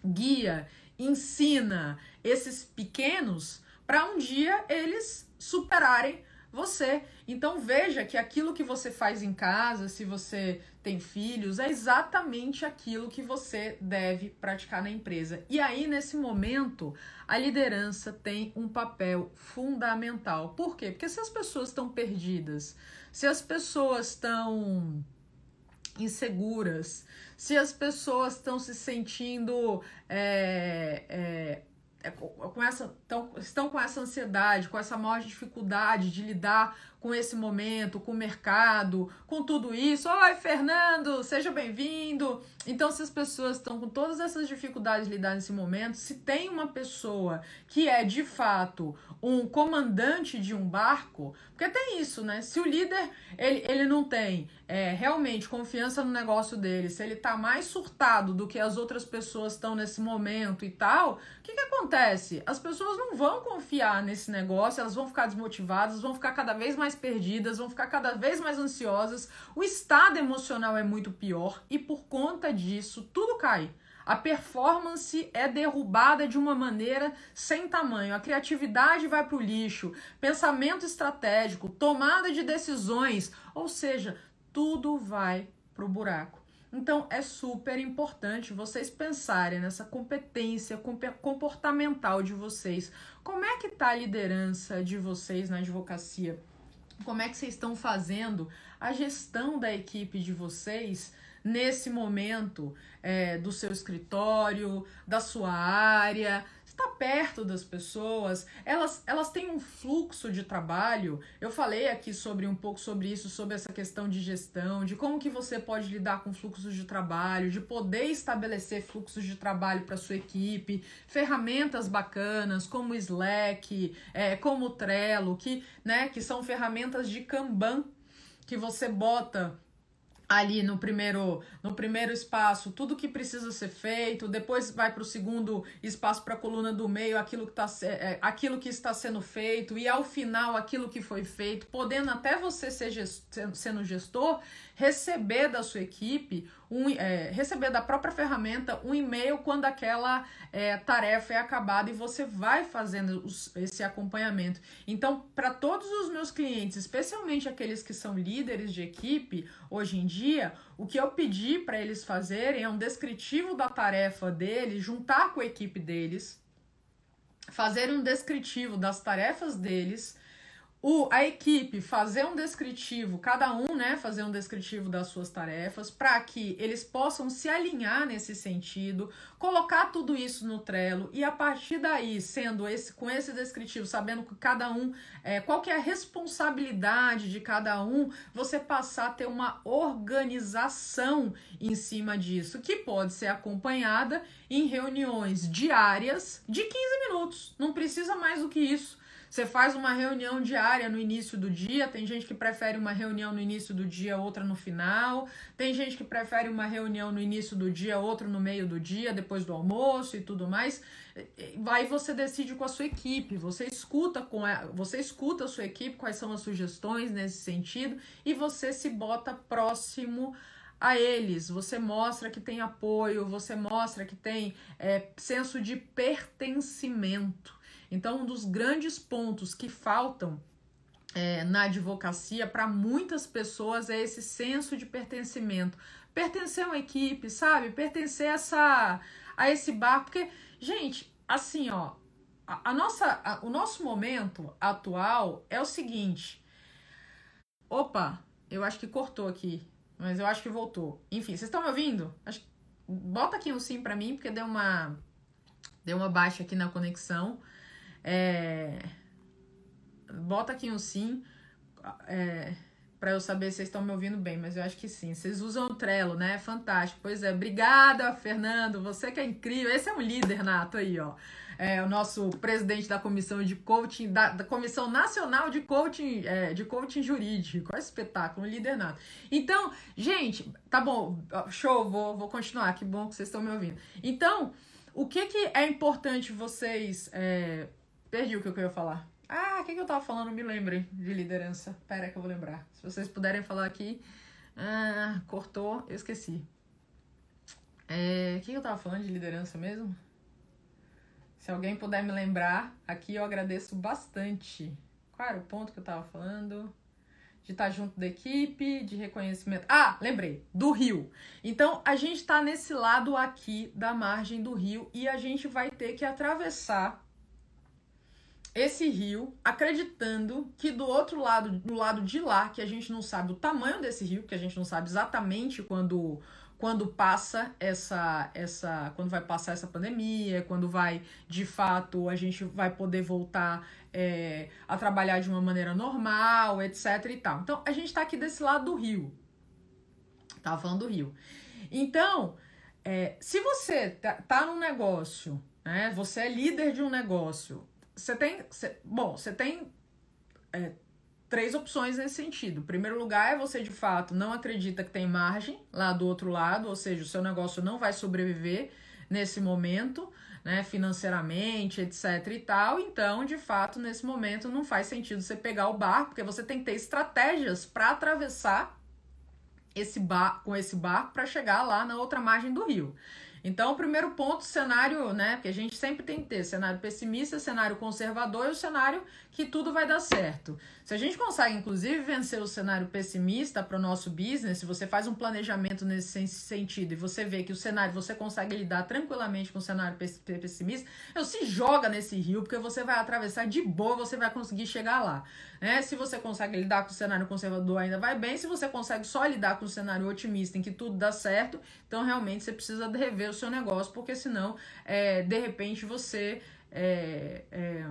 guia, ensina esses pequenos para um dia eles superarem você. Então veja que aquilo que você faz em casa, se você tem filhos, é exatamente aquilo que você deve praticar na empresa. E aí, nesse momento, a liderança tem um papel fundamental. Por quê? Porque se as pessoas estão perdidas, se as pessoas estão inseguras, se as pessoas estão se sentindo é, é, é, com essa, tão, estão com essa ansiedade, com essa maior dificuldade de lidar com esse momento, com o mercado, com tudo isso. Oi, Fernando, seja bem-vindo. Então, se as pessoas estão com todas essas dificuldades de lidar nesse momento, se tem uma pessoa que é de fato um comandante de um barco, porque tem isso, né? Se o líder ele, ele não tem é, realmente confiança no negócio dele, se ele tá mais surtado do que as outras pessoas estão nesse momento e tal, o que, que acontece? As pessoas não vão confiar nesse negócio, elas vão ficar desmotivadas, vão ficar cada vez mais perdidas, vão ficar cada vez mais ansiosas, o estado emocional é muito pior e por conta disso tudo cai. A performance é derrubada de uma maneira sem tamanho. A criatividade vai para o lixo, pensamento estratégico, tomada de decisões, ou seja, tudo vai para o buraco. Então é super importante vocês pensarem nessa competência comportamental de vocês. Como é que está a liderança de vocês na advocacia? Como é que vocês estão fazendo a gestão da equipe de vocês nesse momento é, do seu escritório, da sua área, está perto das pessoas, elas, elas têm um fluxo de trabalho. Eu falei aqui sobre um pouco sobre isso, sobre essa questão de gestão, de como que você pode lidar com fluxos de trabalho, de poder estabelecer fluxos de trabalho para sua equipe, ferramentas bacanas como Slack, é, como Trello, que, né, que são ferramentas de Kanban que você bota ali no primeiro no primeiro espaço tudo que precisa ser feito depois vai para o segundo espaço para a coluna do meio aquilo que, tá, é, aquilo que está sendo feito e ao final aquilo que foi feito podendo até você ser gest, sendo gestor receber da sua equipe, um, é, receber da própria ferramenta um e-mail quando aquela é, tarefa é acabada e você vai fazendo os, esse acompanhamento. Então, para todos os meus clientes, especialmente aqueles que são líderes de equipe, hoje em dia, o que eu pedi para eles fazerem é um descritivo da tarefa deles, juntar com a equipe deles, fazer um descritivo das tarefas deles o, a equipe fazer um descritivo, cada um, né, fazer um descritivo das suas tarefas, para que eles possam se alinhar nesse sentido, colocar tudo isso no Trello e a partir daí, sendo esse com esse descritivo, sabendo que cada um, é, qual que é a responsabilidade de cada um, você passar a ter uma organização em cima disso, que pode ser acompanhada em reuniões diárias de 15 minutos. Não precisa mais do que isso você faz uma reunião diária no início do dia, tem gente que prefere uma reunião no início do dia, outra no final. Tem gente que prefere uma reunião no início do dia, outra no meio do dia, depois do almoço e tudo mais. Aí você decide com a sua equipe, você escuta com a, você escuta a sua equipe quais são as sugestões nesse sentido e você se bota próximo a eles, você mostra que tem apoio, você mostra que tem é, senso de pertencimento. Então, um dos grandes pontos que faltam é, na advocacia para muitas pessoas é esse senso de pertencimento. Pertencer a uma equipe, sabe? Pertencer a, essa, a esse bar. Porque, gente, assim, ó, a, a nossa, a, o nosso momento atual é o seguinte. Opa, eu acho que cortou aqui, mas eu acho que voltou. Enfim, vocês estão me ouvindo? Acho, bota aqui um sim para mim, porque deu uma, deu uma baixa aqui na conexão. É... Bota aqui um sim. É... Para eu saber se vocês estão me ouvindo bem, mas eu acho que sim. Vocês usam o Trello, né? Fantástico. Pois é, obrigada, Fernando. Você que é incrível. Esse é um líder nato aí, ó. É o nosso presidente da comissão de coaching, da, da Comissão Nacional de Coaching, é, de Coaching Jurídico. Olha esse espetáculo, líder nato. Então, gente, tá bom, show, vou, vou continuar. Que bom que vocês estão me ouvindo. Então, o que, que é importante vocês. É, Perdi o que eu ia falar. Ah, o que, que eu tava falando? Me lembrem de liderança. Pera que eu vou lembrar. Se vocês puderem falar aqui. Ah, cortou, eu esqueci. É, o que, que eu tava falando de liderança mesmo? Se alguém puder me lembrar, aqui eu agradeço bastante. Qual era o ponto que eu tava falando? De estar junto da equipe, de reconhecimento. Ah, lembrei, do rio. Então, a gente tá nesse lado aqui da margem do rio e a gente vai ter que atravessar esse rio, acreditando que do outro lado, do lado de lá, que a gente não sabe o tamanho desse rio, que a gente não sabe exatamente quando quando passa essa essa quando vai passar essa pandemia, quando vai de fato a gente vai poder voltar é, a trabalhar de uma maneira normal, etc e tal. Então a gente está aqui desse lado do rio, tava falando do rio. Então, é, se você tá, tá num negócio, né, você é líder de um negócio você tem. Cê, bom, você tem é, três opções nesse sentido. Primeiro lugar é você de fato não acredita que tem margem lá do outro lado, ou seja, o seu negócio não vai sobreviver nesse momento, né, financeiramente, etc e tal. Então, de fato, nesse momento não faz sentido você pegar o barco, porque você tem que ter estratégias para atravessar esse bar com esse barco para chegar lá na outra margem do rio. Então, o primeiro ponto, cenário, né? Porque a gente sempre tem que ter cenário pessimista, cenário conservador e o cenário que tudo vai dar certo. Se a gente consegue, inclusive, vencer o cenário pessimista para o nosso business, se você faz um planejamento nesse sentido e você vê que o cenário você consegue lidar tranquilamente com o cenário pessimista, eu se joga nesse rio, porque você vai atravessar de boa, você vai conseguir chegar lá. Né? Se você consegue lidar com o cenário conservador, ainda vai bem. Se você consegue só lidar com o cenário otimista, em que tudo dá certo, então realmente você precisa rever o seu negócio, porque senão, é, de repente, você. É, é,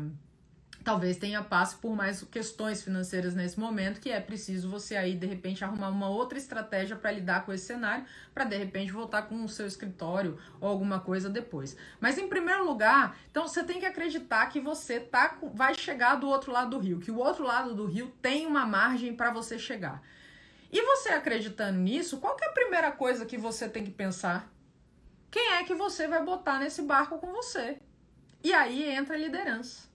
talvez tenha passe por mais questões financeiras nesse momento, que é preciso você aí de repente arrumar uma outra estratégia para lidar com esse cenário, para de repente voltar com o seu escritório ou alguma coisa depois. Mas em primeiro lugar, então você tem que acreditar que você tá vai chegar do outro lado do rio, que o outro lado do rio tem uma margem para você chegar. E você acreditando nisso, qual é a primeira coisa que você tem que pensar? Quem é que você vai botar nesse barco com você? E aí entra a liderança,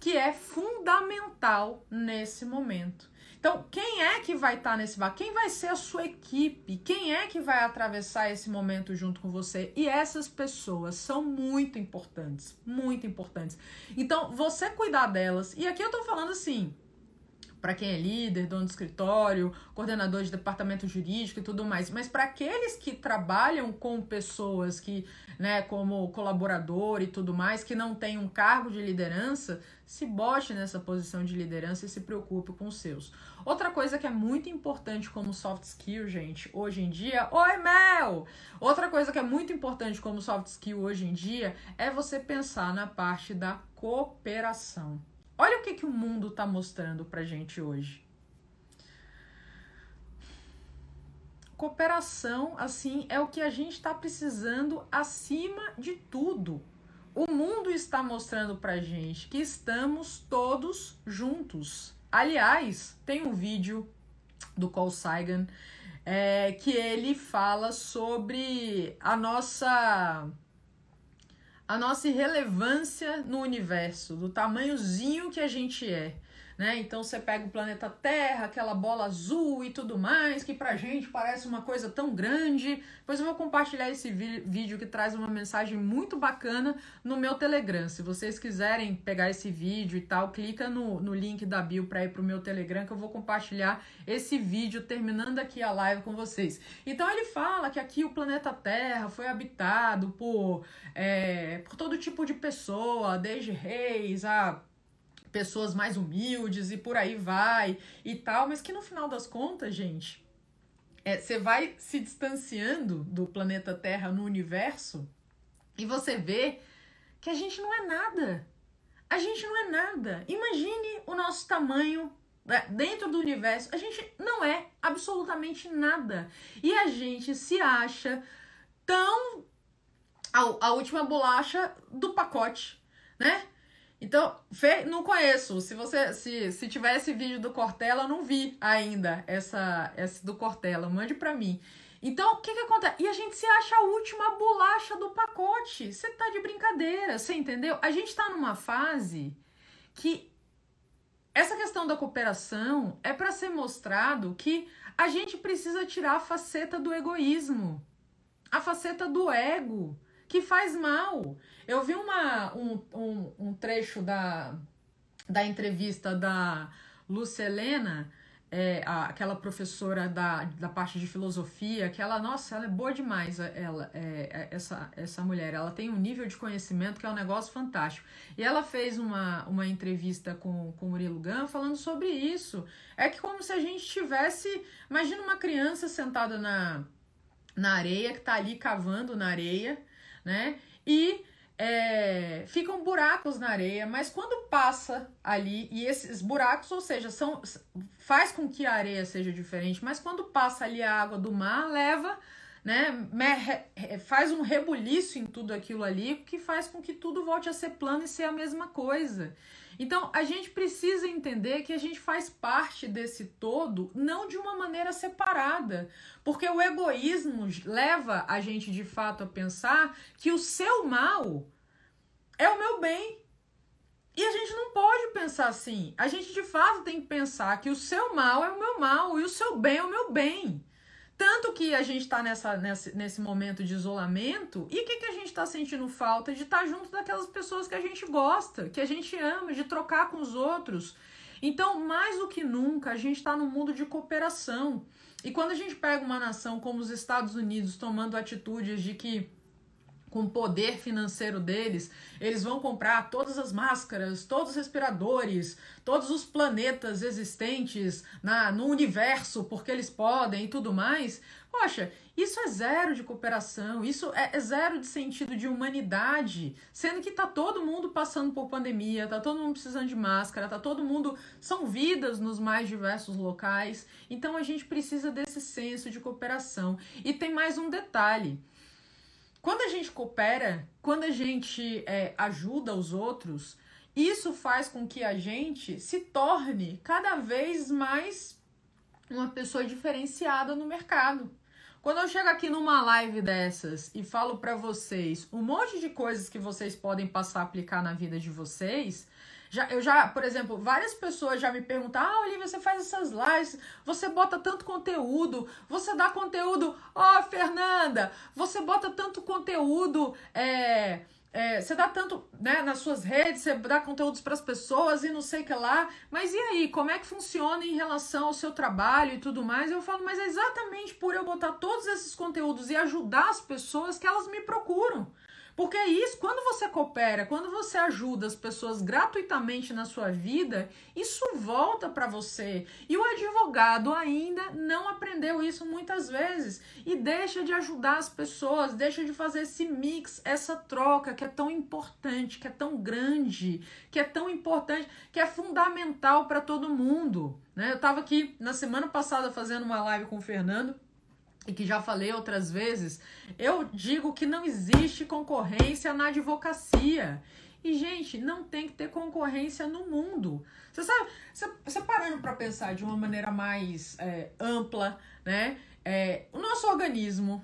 que é fundamental nesse momento. Então, quem é que vai estar tá nesse barco? Quem vai ser a sua equipe? Quem é que vai atravessar esse momento junto com você? E essas pessoas são muito importantes, muito importantes. Então, você cuidar delas, e aqui eu tô falando assim, para quem é líder, dono de escritório, coordenador de departamento jurídico e tudo mais, mas para aqueles que trabalham com pessoas que, né, como colaborador e tudo mais, que não tem um cargo de liderança, se bote nessa posição de liderança e se preocupe com os seus. Outra coisa que é muito importante como soft skill, gente, hoje em dia, oi Mel! Outra coisa que é muito importante como soft skill hoje em dia é você pensar na parte da cooperação. Olha o que, que o mundo está mostrando para gente hoje. Cooperação, assim, é o que a gente está precisando acima de tudo. O mundo está mostrando para gente que estamos todos juntos. Aliás, tem um vídeo do Carl Sagan é, que ele fala sobre a nossa a nossa irrelevância no universo, do tamanhozinho que a gente é né? Então você pega o planeta Terra, aquela bola azul e tudo mais, que pra gente parece uma coisa tão grande. Depois eu vou compartilhar esse vídeo que traz uma mensagem muito bacana no meu Telegram. Se vocês quiserem pegar esse vídeo e tal, clica no, no link da bio para ir pro meu Telegram que eu vou compartilhar esse vídeo terminando aqui a live com vocês. Então ele fala que aqui o planeta Terra foi habitado por, é, por todo tipo de pessoa, desde reis a pessoas mais humildes e por aí vai e tal, mas que no final das contas, gente, é, você vai se distanciando do planeta Terra no universo e você vê que a gente não é nada. A gente não é nada. Imagine o nosso tamanho né, dentro do universo. A gente não é absolutamente nada. E a gente se acha tão a, a última bolacha do pacote, né? Então, não conheço. Se você se, se tiver esse vídeo do Cortella, eu não vi ainda essa esse do Cortella. Mande para mim. Então, o que que acontece? E a gente se acha a última bolacha do pacote. Você tá de brincadeira, você entendeu? A gente tá numa fase que essa questão da cooperação é para ser mostrado que a gente precisa tirar a faceta do egoísmo, a faceta do ego que faz mal. Eu vi uma, um, um, um trecho da, da entrevista da Lúcia Helena, é, a, aquela professora da, da parte de filosofia, que ela, nossa, ela é boa demais, ela, é, é, essa, essa mulher. Ela tem um nível de conhecimento que é um negócio fantástico. E ela fez uma, uma entrevista com, com o Murilo Gun falando sobre isso. É que como se a gente tivesse. Imagina uma criança sentada na, na areia, que tá ali cavando na areia né? E é, ficam buracos na areia, mas quando passa ali, e esses buracos, ou seja, são faz com que a areia seja diferente, mas quando passa ali a água do mar, leva, né, faz um rebuliço em tudo aquilo ali, que faz com que tudo volte a ser plano e ser a mesma coisa. Então, a gente precisa entender que a gente faz parte desse todo, não de uma maneira separada, porque o egoísmo leva a gente de fato a pensar que o seu mal é o meu bem. E a gente não pode pensar assim. A gente de fato tem que pensar que o seu mal é o meu mal e o seu bem é o meu bem. Tanto que a gente está nessa, nesse, nesse momento de isolamento, e o que, que a gente está sentindo falta? De estar tá junto daquelas pessoas que a gente gosta, que a gente ama, de trocar com os outros. Então, mais do que nunca, a gente está num mundo de cooperação. E quando a gente pega uma nação como os Estados Unidos tomando atitudes de que com o poder financeiro deles, eles vão comprar todas as máscaras, todos os respiradores, todos os planetas existentes na, no universo, porque eles podem e tudo mais. Poxa, isso é zero de cooperação, isso é, é zero de sentido de humanidade, sendo que tá todo mundo passando por pandemia, tá todo mundo precisando de máscara, tá todo mundo. São vidas nos mais diversos locais. Então a gente precisa desse senso de cooperação. E tem mais um detalhe. Quando a gente coopera, quando a gente é, ajuda os outros, isso faz com que a gente se torne cada vez mais uma pessoa diferenciada no mercado. Quando eu chego aqui numa live dessas e falo para vocês um monte de coisas que vocês podem passar a aplicar na vida de vocês, já, eu já, por exemplo, várias pessoas já me perguntam: Ah, Olivia, você faz essas lives, você bota tanto conteúdo, você dá conteúdo. Ó, oh, Fernanda, você bota tanto conteúdo, é. É, você dá tanto né, nas suas redes, você dá conteúdos para as pessoas e não sei o que lá, mas e aí, como é que funciona em relação ao seu trabalho e tudo mais? Eu falo, mas é exatamente por eu botar todos esses conteúdos e ajudar as pessoas que elas me procuram. Porque é isso, quando você coopera, quando você ajuda as pessoas gratuitamente na sua vida, isso volta para você. E o advogado ainda não aprendeu isso muitas vezes e deixa de ajudar as pessoas, deixa de fazer esse mix, essa troca que é tão importante, que é tão grande, que é tão importante, que é fundamental para todo mundo. Né? Eu estava aqui na semana passada fazendo uma live com o Fernando e que já falei outras vezes, eu digo que não existe concorrência na advocacia. E, gente, não tem que ter concorrência no mundo. Você sabe, você, você parando para pensar de uma maneira mais é, ampla, né? É, o nosso organismo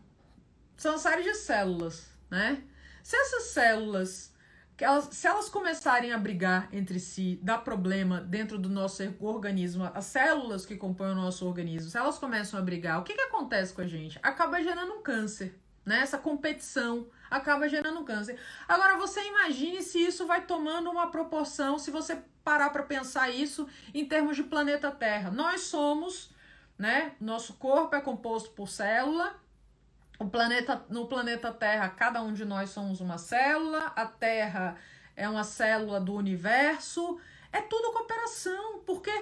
são uma série de células, né? Se essas células que elas, se elas começarem a brigar entre si, dar problema dentro do nosso organismo, as células que compõem o nosso organismo, se elas começam a brigar, o que, que acontece com a gente? Acaba gerando um câncer, né? Essa competição acaba gerando um câncer. Agora você imagine se isso vai tomando uma proporção, se você parar para pensar isso em termos de planeta Terra. Nós somos, né? Nosso corpo é composto por célula, planeta, no planeta Terra, cada um de nós somos uma célula, a Terra é uma célula do universo. É tudo cooperação, porque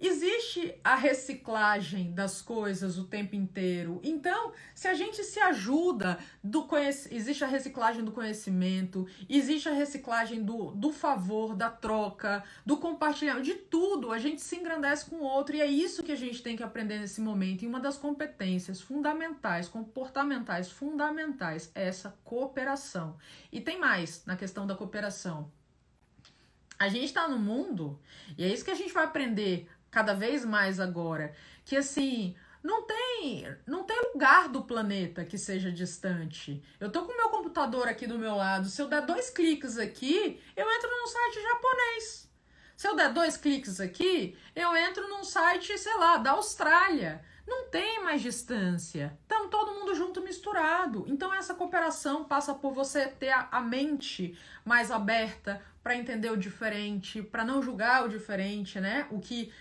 Existe a reciclagem das coisas o tempo inteiro. Então, se a gente se ajuda, do existe a reciclagem do conhecimento, existe a reciclagem do, do favor, da troca, do compartilhamento, de tudo. A gente se engrandece com o outro e é isso que a gente tem que aprender nesse momento. E uma das competências fundamentais, comportamentais fundamentais, é essa cooperação. E tem mais na questão da cooperação. A gente está no mundo, e é isso que a gente vai aprender cada vez mais agora, que assim, não tem, não tem lugar do planeta que seja distante. Eu tô com o meu computador aqui do meu lado, se eu der dois cliques aqui, eu entro num site japonês. Se eu der dois cliques aqui, eu entro num site, sei lá, da Austrália. Não tem mais distância. Estamos todo mundo junto misturado. Então essa cooperação passa por você ter a, a mente mais aberta para entender o diferente, para não julgar o diferente, né? O que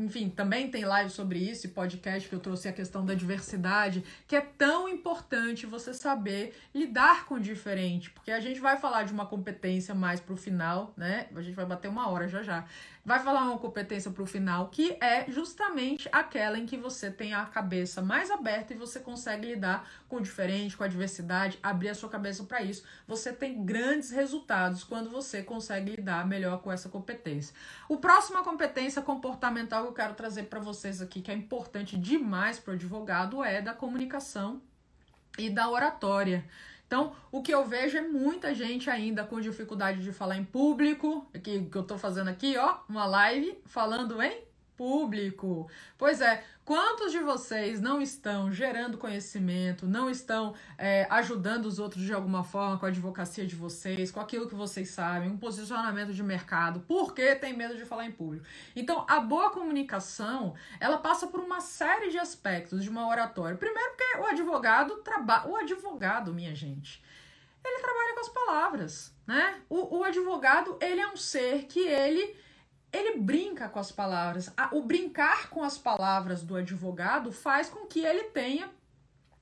enfim, também tem live sobre isso, e podcast que eu trouxe a questão da diversidade, que é tão importante você saber lidar com o diferente, porque a gente vai falar de uma competência mais pro final, né? A gente vai bater uma hora já já vai falar uma competência para o final, que é justamente aquela em que você tem a cabeça mais aberta e você consegue lidar com o diferente, com a diversidade, abrir a sua cabeça para isso. Você tem grandes resultados quando você consegue lidar melhor com essa competência. O próximo competência comportamental que eu quero trazer para vocês aqui, que é importante demais para o advogado, é da comunicação e da oratória. Então, o que eu vejo é muita gente ainda com dificuldade de falar em público, que, que eu tô fazendo aqui, ó, uma live falando em público. Pois é, Quantos de vocês não estão gerando conhecimento, não estão é, ajudando os outros de alguma forma com a advocacia de vocês, com aquilo que vocês sabem, um posicionamento de mercado, porque tem medo de falar em público? Então, a boa comunicação, ela passa por uma série de aspectos de uma oratória. Primeiro, porque o advogado trabalha. O advogado, minha gente, ele trabalha com as palavras, né? O, o advogado, ele é um ser que ele ele brinca com as palavras. O brincar com as palavras do advogado faz com que ele tenha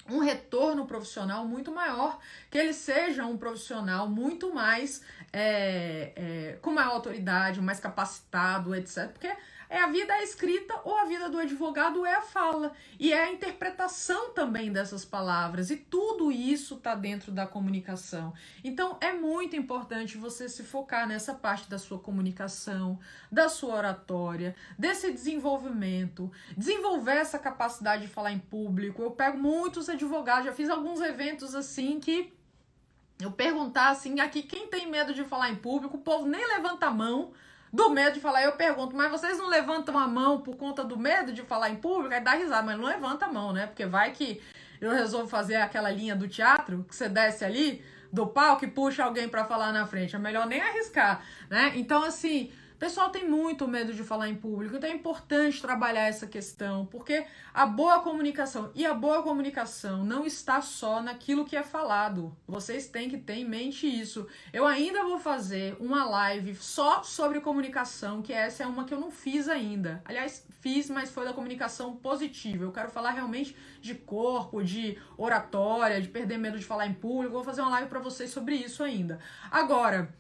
um retorno profissional muito maior, que ele seja um profissional muito mais é, é, com maior autoridade, mais capacitado, etc. Porque é a vida é escrita ou a vida do advogado é a fala. E é a interpretação também dessas palavras. E tudo isso está dentro da comunicação. Então é muito importante você se focar nessa parte da sua comunicação, da sua oratória, desse desenvolvimento, desenvolver essa capacidade de falar em público. Eu pego muitos advogados, já fiz alguns eventos assim que eu perguntar assim, aqui quem tem medo de falar em público, o povo nem levanta a mão do medo de falar. Eu pergunto, mas vocês não levantam a mão por conta do medo de falar em público? Aí dá risada, mas não levanta a mão, né? Porque vai que eu resolvo fazer aquela linha do teatro, que você desce ali do palco e puxa alguém para falar na frente. É melhor nem arriscar, né? Então, assim, o pessoal tem muito medo de falar em público, então é importante trabalhar essa questão, porque a boa comunicação e a boa comunicação não está só naquilo que é falado. Vocês têm que ter em mente isso. Eu ainda vou fazer uma live só sobre comunicação, que essa é uma que eu não fiz ainda. Aliás, fiz, mas foi da comunicação positiva. Eu quero falar realmente de corpo, de oratória, de perder medo de falar em público. Vou fazer uma live para vocês sobre isso ainda. Agora,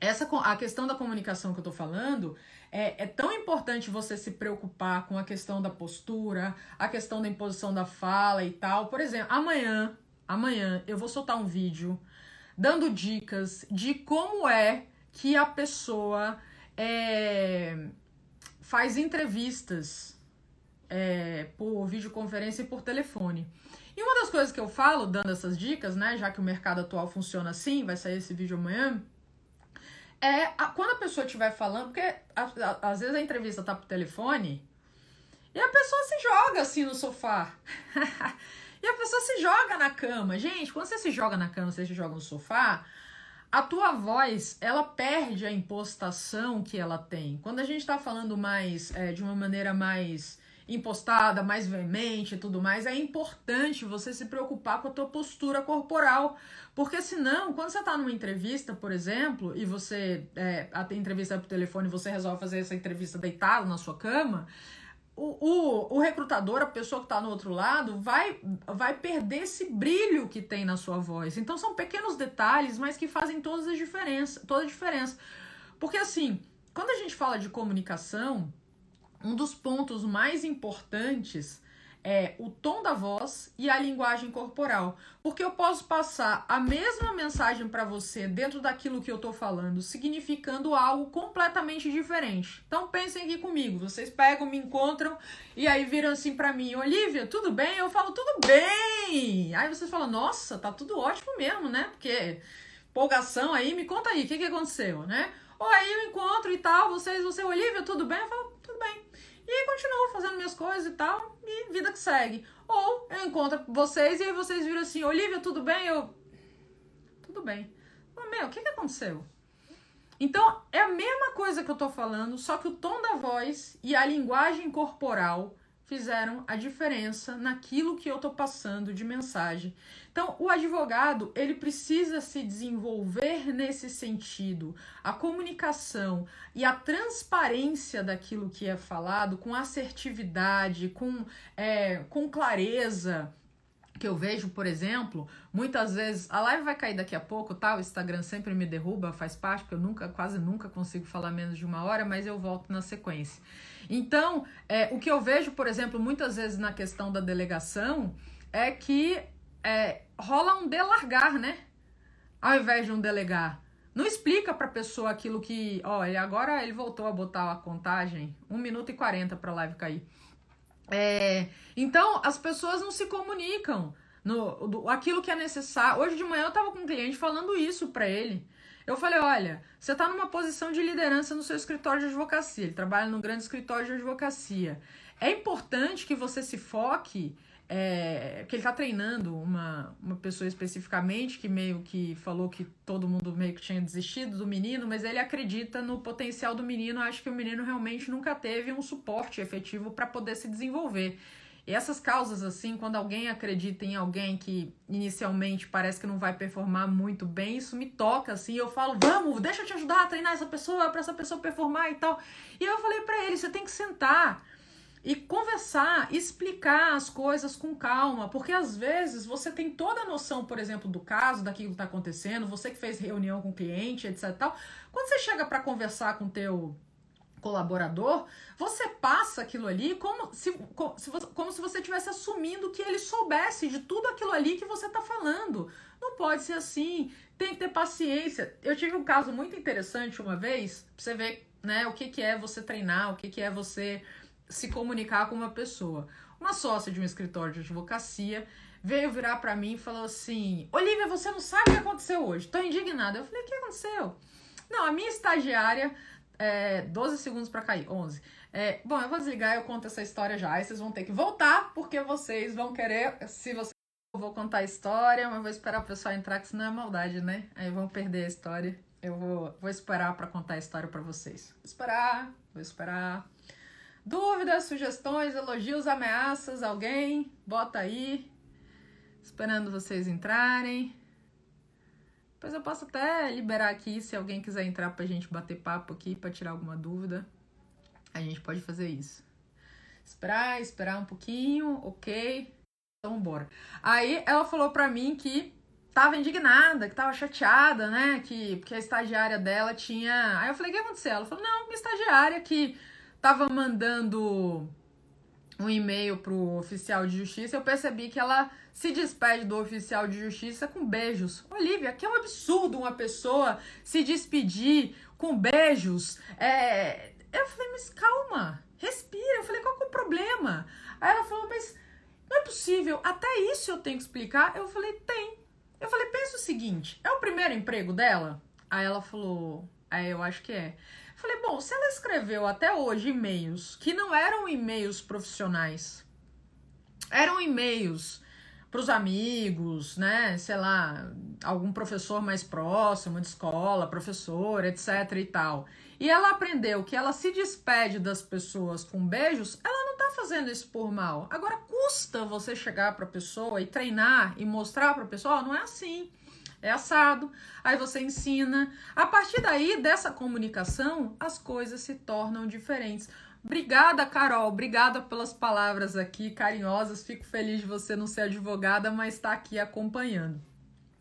essa a questão da comunicação que eu tô falando é, é tão importante você se preocupar com a questão da postura, a questão da imposição da fala e tal. Por exemplo, amanhã, amanhã eu vou soltar um vídeo dando dicas de como é que a pessoa é, faz entrevistas é, por videoconferência e por telefone. E uma das coisas que eu falo, dando essas dicas, né, já que o mercado atual funciona assim, vai sair esse vídeo amanhã, é a, quando a pessoa estiver falando, porque a, a, às vezes a entrevista tá por telefone e a pessoa se joga assim no sofá. e a pessoa se joga na cama. Gente, quando você se joga na cama, você se joga no sofá, a tua voz, ela perde a impostação que ela tem. Quando a gente tá falando mais, é, de uma maneira mais impostada, mais veemente e tudo mais, é importante você se preocupar com a tua postura corporal. Porque senão, quando você está numa entrevista, por exemplo, e você é, a entrevista por telefone, você resolve fazer essa entrevista deitado na sua cama, o, o, o recrutador, a pessoa que está no outro lado, vai, vai perder esse brilho que tem na sua voz. Então são pequenos detalhes, mas que fazem todas as diferença, toda a diferença. Porque assim, quando a gente fala de comunicação, um dos pontos mais importantes é o tom da voz e a linguagem corporal. Porque eu posso passar a mesma mensagem para você dentro daquilo que eu tô falando, significando algo completamente diferente. Então pensem aqui comigo, vocês pegam, me encontram e aí viram assim para mim, Olivia, tudo bem? Eu falo, tudo bem! Aí vocês falam, nossa, tá tudo ótimo mesmo, né? Porque empolgação aí, me conta aí, o que, que aconteceu, né? Ou aí eu encontro e tal, vocês, você, Olivia, tudo bem? Eu falo, tudo bem. E continuo fazendo minhas coisas e tal, e vida que segue. Ou eu encontro vocês e aí vocês viram assim, Olivia, tudo bem? Eu. Tudo bem. Mas, meu, o que, que aconteceu? Então, é a mesma coisa que eu tô falando, só que o tom da voz e a linguagem corporal fizeram a diferença naquilo que eu tô passando de mensagem. Então, o advogado, ele precisa se desenvolver nesse sentido. A comunicação e a transparência daquilo que é falado, com assertividade, com, é, com clareza, que eu vejo, por exemplo, muitas vezes a live vai cair daqui a pouco, tá? O Instagram sempre me derruba, faz parte, porque eu nunca, quase nunca consigo falar menos de uma hora, mas eu volto na sequência. Então, é, o que eu vejo, por exemplo, muitas vezes na questão da delegação é que é, rola um delargar, né? Ao invés de um delegar. Não explica pra pessoa aquilo que. Ele agora ele voltou a botar a contagem 1 minuto e 40 pra live cair. É, então, as pessoas não se comunicam. No, do, aquilo que é necessário. Hoje de manhã eu tava com um cliente falando isso pra ele. Eu falei: olha, você está numa posição de liderança no seu escritório de advocacia. Ele trabalha num grande escritório de advocacia. é importante que você se foque é, que ele tá treinando uma, uma pessoa especificamente que meio que falou que todo mundo meio que tinha desistido do menino, mas ele acredita no potencial do menino. Acho que o menino realmente nunca teve um suporte efetivo para poder se desenvolver. E essas causas, assim, quando alguém acredita em alguém que inicialmente parece que não vai performar muito bem, isso me toca, assim. Eu falo, vamos, deixa eu te ajudar a treinar essa pessoa, para essa pessoa performar e tal. E eu falei para ele: você tem que sentar e conversar, explicar as coisas com calma, porque às vezes você tem toda a noção, por exemplo, do caso, daquilo que está acontecendo, você que fez reunião com o cliente, etc. Tal. Quando você chega para conversar com o teu colaborador, você passa aquilo ali como se, como se, você, como se você estivesse assumindo que ele soubesse de tudo aquilo ali que você está falando. Não pode ser assim, tem que ter paciência. Eu tive um caso muito interessante uma vez, pra você ver né, o que, que é você treinar, o que, que é você se comunicar com uma pessoa. Uma sócia de um escritório de advocacia veio virar para mim e falou assim: Olivia, você não sabe o que aconteceu hoje, tô indignada. Eu falei: O que aconteceu? Não, a minha estagiária, é, 12 segundos para cair, 11. É, bom, eu vou desligar, eu conto essa história já. Aí vocês vão ter que voltar, porque vocês vão querer. Se você. Eu vou contar a história, mas vou esperar o pessoal entrar, que senão é maldade, né? Aí vão perder a história. Eu vou, vou esperar para contar a história para vocês. Vou esperar, vou esperar. Dúvidas, sugestões, elogios, ameaças, alguém? Bota aí. Esperando vocês entrarem. Depois eu posso até liberar aqui se alguém quiser entrar pra gente bater papo aqui para tirar alguma dúvida. A gente pode fazer isso. Esperar, esperar um pouquinho, ok. Então bora. Aí ela falou pra mim que tava indignada, que tava chateada, né? Que porque a estagiária dela tinha. Aí eu falei: "O que aconteceu?" Ela falou: "Não, minha estagiária que tava mandando um e-mail pro oficial de justiça, eu percebi que ela se despede do oficial de justiça com beijos. Olivia, que é um absurdo uma pessoa se despedir com beijos. É... Eu falei, mas calma, respira. Eu falei, qual que é o problema? Aí ela falou, mas não é possível, até isso eu tenho que explicar. Eu falei, tem. Eu falei, pensa o seguinte, é o primeiro emprego dela? Aí ela falou, aí eu acho que é. Falei, bom, se ela escreveu até hoje e-mails que não eram e-mails profissionais, eram e-mails para os amigos, né? Sei lá, algum professor mais próximo de escola, professor, etc e tal. E ela aprendeu que ela se despede das pessoas com beijos, ela não tá fazendo isso por mal. Agora custa você chegar para a pessoa e treinar e mostrar para a pessoa, oh, não é assim é assado, aí você ensina. A partir daí, dessa comunicação, as coisas se tornam diferentes. Obrigada, Carol. Obrigada pelas palavras aqui carinhosas. Fico feliz de você não ser advogada, mas estar tá aqui acompanhando.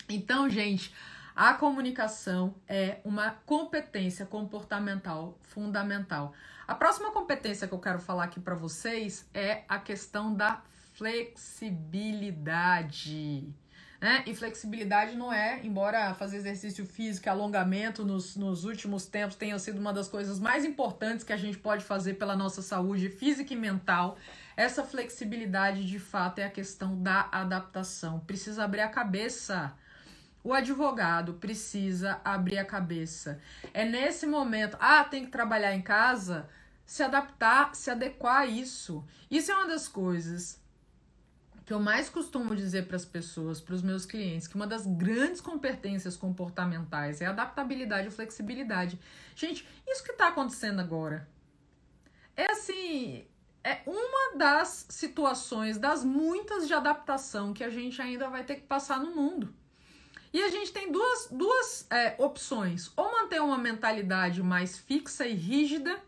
Então, gente, a comunicação é uma competência comportamental fundamental. A próxima competência que eu quero falar aqui para vocês é a questão da flexibilidade. Né? E flexibilidade não é, embora fazer exercício físico e alongamento nos, nos últimos tempos tenha sido uma das coisas mais importantes que a gente pode fazer pela nossa saúde física e mental, essa flexibilidade de fato é a questão da adaptação. Precisa abrir a cabeça. O advogado precisa abrir a cabeça. É nesse momento, ah, tem que trabalhar em casa, se adaptar, se adequar a isso. Isso é uma das coisas que eu mais costumo dizer para as pessoas, para os meus clientes, que uma das grandes competências comportamentais é adaptabilidade e flexibilidade. Gente, isso que está acontecendo agora é assim, é uma das situações, das muitas de adaptação que a gente ainda vai ter que passar no mundo. E a gente tem duas, duas é, opções: ou manter uma mentalidade mais fixa e rígida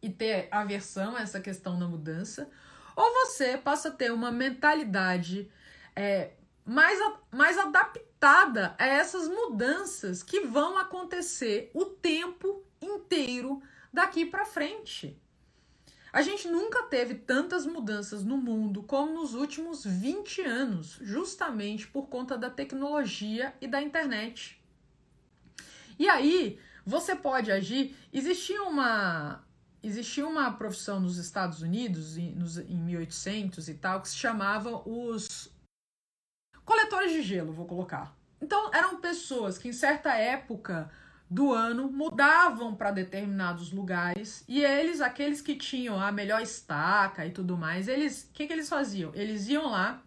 e ter aversão a essa questão da mudança, ou você passa a ter uma mentalidade é, mais, mais adaptada a essas mudanças que vão acontecer o tempo inteiro daqui para frente. A gente nunca teve tantas mudanças no mundo como nos últimos 20 anos, justamente por conta da tecnologia e da internet. E aí, você pode agir. Existia uma, existia uma profissão nos Estados Unidos, em, nos, em 1800 e tal, que se chamava os coletores de gelo, vou colocar. Então, eram pessoas que em certa época do ano mudavam para determinados lugares e eles, aqueles que tinham a melhor estaca e tudo mais, eles, o que, que eles faziam? Eles iam lá,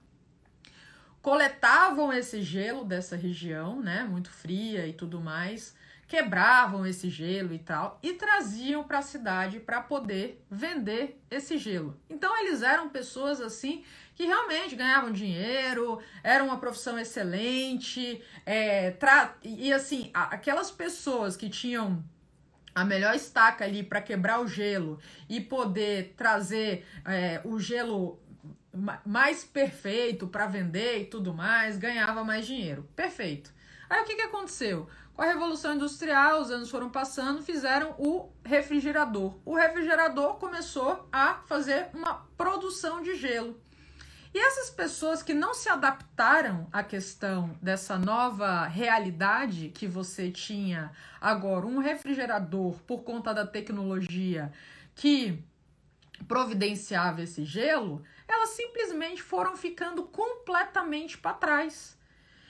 coletavam esse gelo dessa região, né, muito fria e tudo mais, quebravam esse gelo e tal e traziam para a cidade para poder vender esse gelo. Então eles eram pessoas assim que realmente ganhavam dinheiro, era uma profissão excelente, é, tra... e assim, aquelas pessoas que tinham a melhor estaca ali para quebrar o gelo e poder trazer é, o gelo mais perfeito para vender e tudo mais, ganhava mais dinheiro. Perfeito. Aí o que, que aconteceu? Com a Revolução Industrial, os anos foram passando, fizeram o refrigerador. O refrigerador começou a fazer uma produção de gelo. E essas pessoas que não se adaptaram à questão dessa nova realidade que você tinha agora, um refrigerador por conta da tecnologia que providenciava esse gelo, elas simplesmente foram ficando completamente para trás.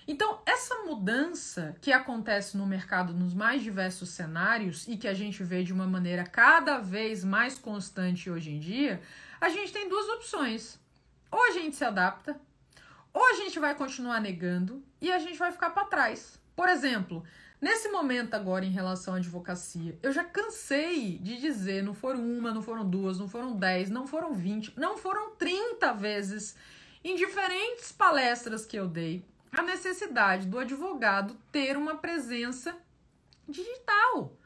Então, essa mudança que acontece no mercado nos mais diversos cenários e que a gente vê de uma maneira cada vez mais constante hoje em dia, a gente tem duas opções ou a gente se adapta, ou a gente vai continuar negando e a gente vai ficar para trás. Por exemplo, nesse momento agora em relação à advocacia, eu já cansei de dizer, não foram uma, não foram duas, não foram dez, não foram vinte, não foram trinta vezes em diferentes palestras que eu dei, a necessidade do advogado ter uma presença digital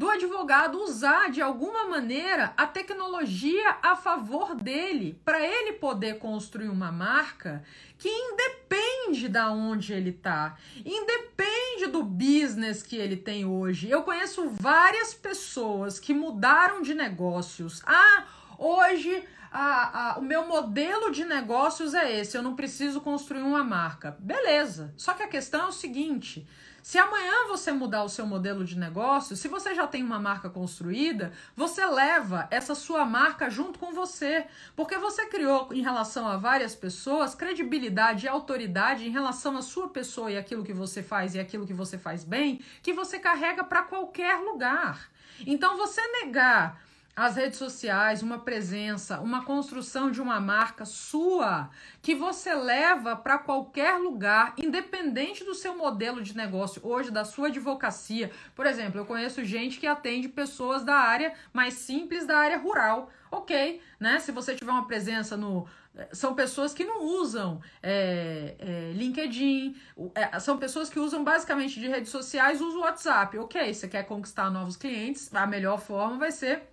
do advogado usar de alguma maneira a tecnologia a favor dele, para ele poder construir uma marca que independe da onde ele está, independe do business que ele tem hoje. Eu conheço várias pessoas que mudaram de negócios. Ah, hoje a, a, o meu modelo de negócios é esse, eu não preciso construir uma marca. Beleza. Só que a questão é o seguinte: se amanhã você mudar o seu modelo de negócio, se você já tem uma marca construída, você leva essa sua marca junto com você, porque você criou em relação a várias pessoas credibilidade e autoridade em relação à sua pessoa e aquilo que você faz e aquilo que você faz bem, que você carrega para qualquer lugar. Então você negar as redes sociais, uma presença, uma construção de uma marca sua que você leva para qualquer lugar, independente do seu modelo de negócio hoje, da sua advocacia. Por exemplo, eu conheço gente que atende pessoas da área mais simples, da área rural. Ok, né? Se você tiver uma presença no. São pessoas que não usam é, é, LinkedIn, é, são pessoas que usam basicamente de redes sociais, usam o WhatsApp. Ok, você quer conquistar novos clientes, a melhor forma vai ser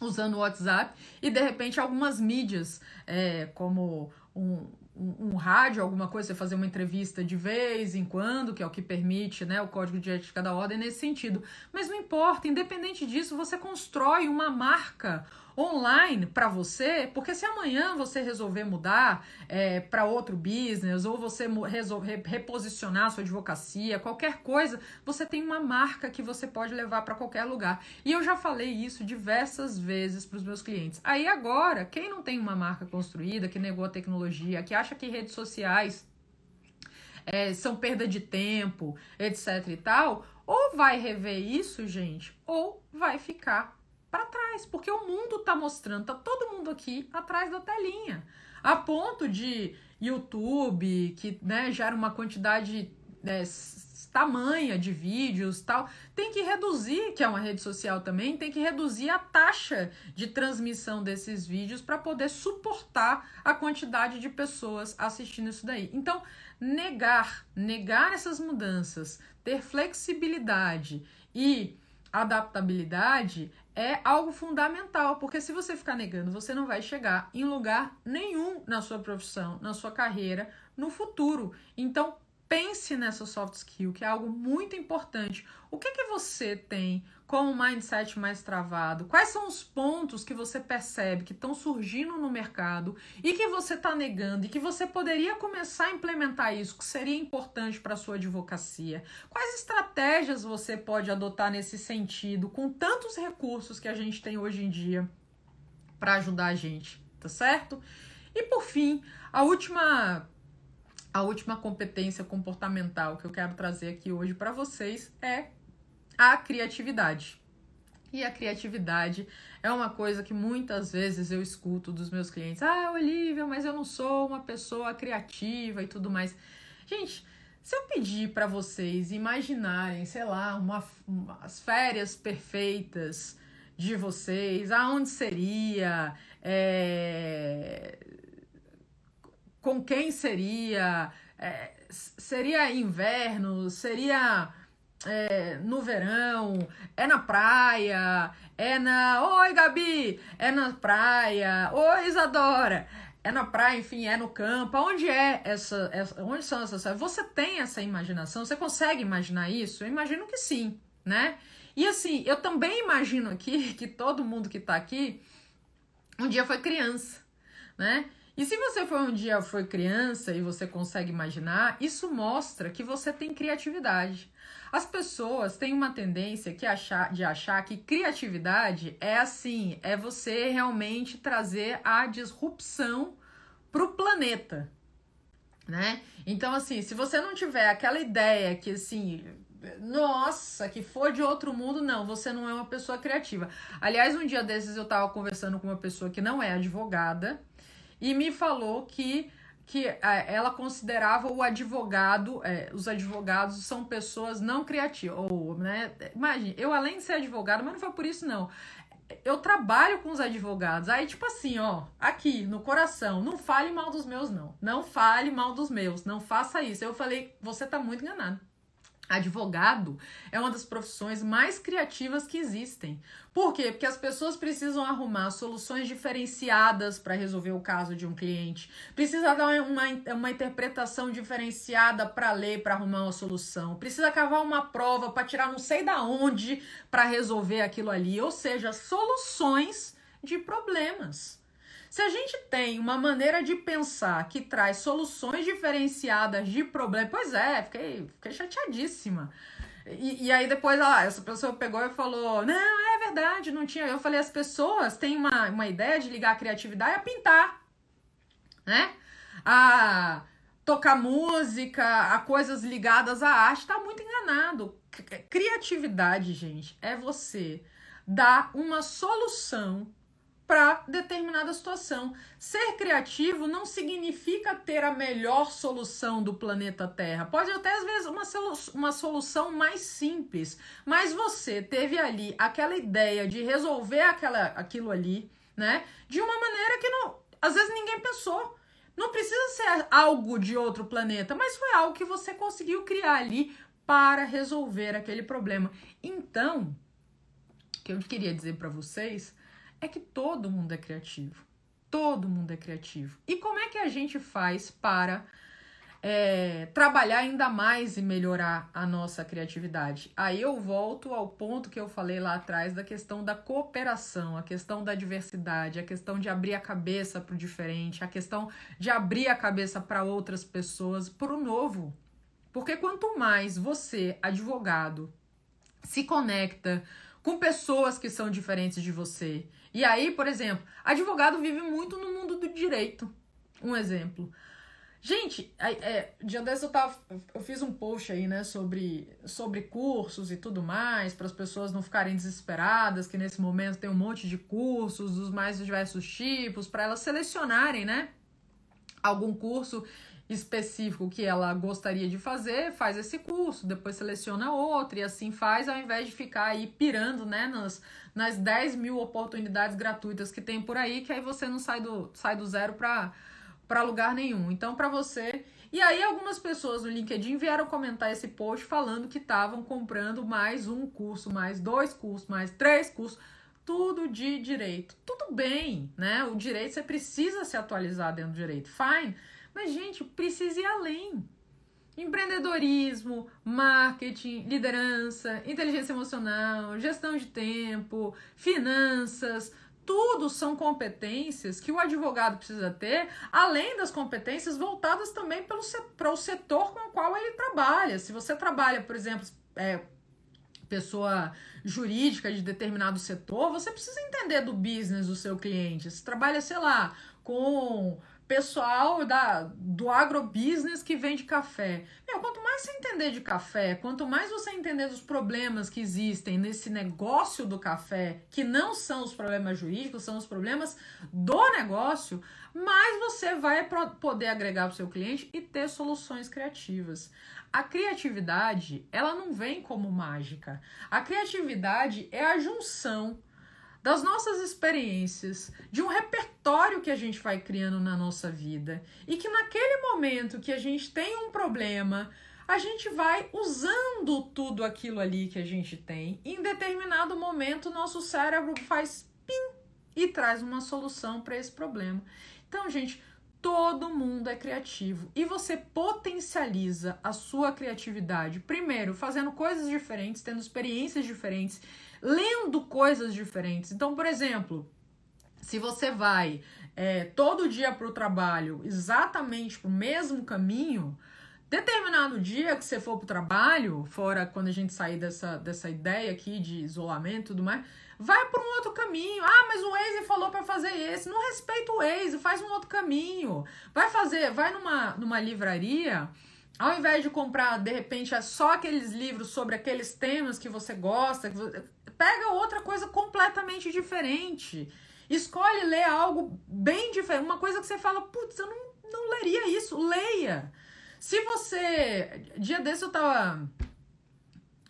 usando o WhatsApp e de repente algumas mídias, é, como um, um, um, rádio, alguma coisa, você fazer uma entrevista de vez em quando, que é o que permite né, o código de ética da ordem nesse sentido. Mas não importa, independente disso, você constrói uma marca online para você, porque se amanhã você resolver mudar é, para outro business ou você resolver reposicionar sua advocacia, qualquer coisa, você tem uma marca que você pode levar para qualquer lugar. E eu já falei isso diversas vezes para os meus clientes. Aí agora, quem não tem uma marca construída, que negou a tecnologia, que acha que redes sociais é, são perda de tempo, etc e tal, ou vai rever isso, gente, ou vai ficar para trás, porque o mundo está mostrando, tá todo mundo aqui atrás da telinha. A ponto de YouTube, que né, gera uma quantidade né, tamanha de vídeos tal, tem que reduzir, que é uma rede social também, tem que reduzir a taxa de transmissão desses vídeos para poder suportar a quantidade de pessoas assistindo isso daí. Então, negar, negar essas mudanças, ter flexibilidade e adaptabilidade é algo fundamental, porque se você ficar negando, você não vai chegar em lugar nenhum na sua profissão, na sua carreira, no futuro. Então, pense nessa soft skill, que é algo muito importante. O que que você tem com o mindset mais travado? Quais são os pontos que você percebe que estão surgindo no mercado e que você está negando e que você poderia começar a implementar isso, que seria importante para a sua advocacia? Quais estratégias você pode adotar nesse sentido, com tantos recursos que a gente tem hoje em dia para ajudar a gente, tá certo? E por fim, a última a última competência comportamental que eu quero trazer aqui hoje para vocês é a criatividade. E a criatividade é uma coisa que muitas vezes eu escuto dos meus clientes. Ah, Olivia, mas eu não sou uma pessoa criativa e tudo mais. Gente, se eu pedir para vocês imaginarem, sei lá, uma, umas férias perfeitas de vocês, aonde seria, é, com quem seria, é, seria inverno, seria é, no verão, é na praia, é na. Oi, Gabi! É na praia, oi, Isadora! É na praia, enfim, é no campo. Onde é essa. essa onde são essas. Você tem essa imaginação? Você consegue imaginar isso? Eu imagino que sim, né? E assim, eu também imagino aqui que todo mundo que tá aqui um dia foi criança, né? E se você foi um dia foi criança e você consegue imaginar, isso mostra que você tem criatividade. As pessoas têm uma tendência que achar, de achar que criatividade é assim, é você realmente trazer a disrupção para o planeta, né? Então assim, se você não tiver aquela ideia que assim, nossa, que for de outro mundo, não, você não é uma pessoa criativa. Aliás, um dia desses eu tava conversando com uma pessoa que não é advogada e me falou que que é, ela considerava o advogado, é, os advogados são pessoas não criativas. Ou, né? Imagine, eu além de ser advogado, mas não foi por isso, não. Eu trabalho com os advogados. Aí, tipo assim, ó, aqui no coração, não fale mal dos meus, não. Não fale mal dos meus, não faça isso. Eu falei, você tá muito enganado. Advogado é uma das profissões mais criativas que existem. Por quê? Porque as pessoas precisam arrumar soluções diferenciadas para resolver o caso de um cliente. Precisa dar uma, uma interpretação diferenciada para ler, para arrumar uma solução. Precisa cavar uma prova para tirar não sei da onde para resolver aquilo ali. Ou seja, soluções de problemas. Se a gente tem uma maneira de pensar que traz soluções diferenciadas de problemas, pois é, fiquei, fiquei chateadíssima. E, e aí depois, ah, essa pessoa pegou e falou, não, é verdade, não tinha. Eu falei, as pessoas têm uma, uma ideia de ligar a criatividade a pintar, né? A tocar música, a coisas ligadas à arte, tá muito enganado. Criatividade, gente, é você dar uma solução para determinada situação. Ser criativo não significa ter a melhor solução do planeta Terra. Pode até às vezes uma, uma solução mais simples, mas você teve ali aquela ideia de resolver aquela, aquilo ali, né? De uma maneira que não, às vezes ninguém pensou. Não precisa ser algo de outro planeta, mas foi algo que você conseguiu criar ali para resolver aquele problema. Então, o que eu queria dizer para vocês é que todo mundo é criativo. Todo mundo é criativo. E como é que a gente faz para é, trabalhar ainda mais e melhorar a nossa criatividade? Aí eu volto ao ponto que eu falei lá atrás da questão da cooperação, a questão da diversidade, a questão de abrir a cabeça para o diferente, a questão de abrir a cabeça para outras pessoas, para o novo. Porque quanto mais você, advogado, se conecta com pessoas que são diferentes de você. E aí, por exemplo, advogado vive muito no mundo do direito. Um exemplo. Gente, é, dia desse eu tava. Eu fiz um post aí, né, sobre, sobre cursos e tudo mais, para as pessoas não ficarem desesperadas, que nesse momento tem um monte de cursos dos mais diversos tipos, para elas selecionarem, né, algum curso específico que ela gostaria de fazer, faz esse curso, depois seleciona outro e assim faz, ao invés de ficar aí pirando, né, nas, nas 10 mil oportunidades gratuitas que tem por aí, que aí você não sai do, sai do zero para lugar nenhum. Então, para você. E aí, algumas pessoas no LinkedIn vieram comentar esse post falando que estavam comprando mais um curso, mais dois cursos, mais três cursos, tudo de direito. Tudo bem, né? O direito você precisa se atualizar dentro do direito. Fine. Mas, gente, precisa ir além. Empreendedorismo, marketing, liderança, inteligência emocional, gestão de tempo, finanças, tudo são competências que o advogado precisa ter, além das competências voltadas também para o setor com o qual ele trabalha. Se você trabalha, por exemplo, é, pessoa jurídica de determinado setor, você precisa entender do business do seu cliente. Se trabalha, sei lá, com pessoal da, do agrobusiness que vende café. Meu, quanto mais você entender de café, quanto mais você entender dos problemas que existem nesse negócio do café, que não são os problemas jurídicos, são os problemas do negócio, mais você vai poder agregar para o seu cliente e ter soluções criativas. A criatividade, ela não vem como mágica. A criatividade é a junção das nossas experiências, de um repertório que a gente vai criando na nossa vida e que naquele momento que a gente tem um problema, a gente vai usando tudo aquilo ali que a gente tem. Em determinado momento, nosso cérebro faz pim e traz uma solução para esse problema. Então, gente, todo mundo é criativo e você potencializa a sua criatividade, primeiro, fazendo coisas diferentes, tendo experiências diferentes lendo coisas diferentes. Então, por exemplo, se você vai é, todo dia para o trabalho exatamente para o mesmo caminho, determinado dia que você for para o trabalho, fora quando a gente sair dessa, dessa ideia aqui de isolamento e tudo mais, vai por um outro caminho. Ah, mas o Waze falou para fazer esse. Não respeita o Waze, faz um outro caminho. Vai fazer, vai numa, numa livraria ao invés de comprar, de repente, é só aqueles livros sobre aqueles temas que você gosta, pega outra coisa completamente diferente. Escolhe ler algo bem diferente, uma coisa que você fala, putz, eu não, não leria isso, leia. Se você. Dia desse eu tava.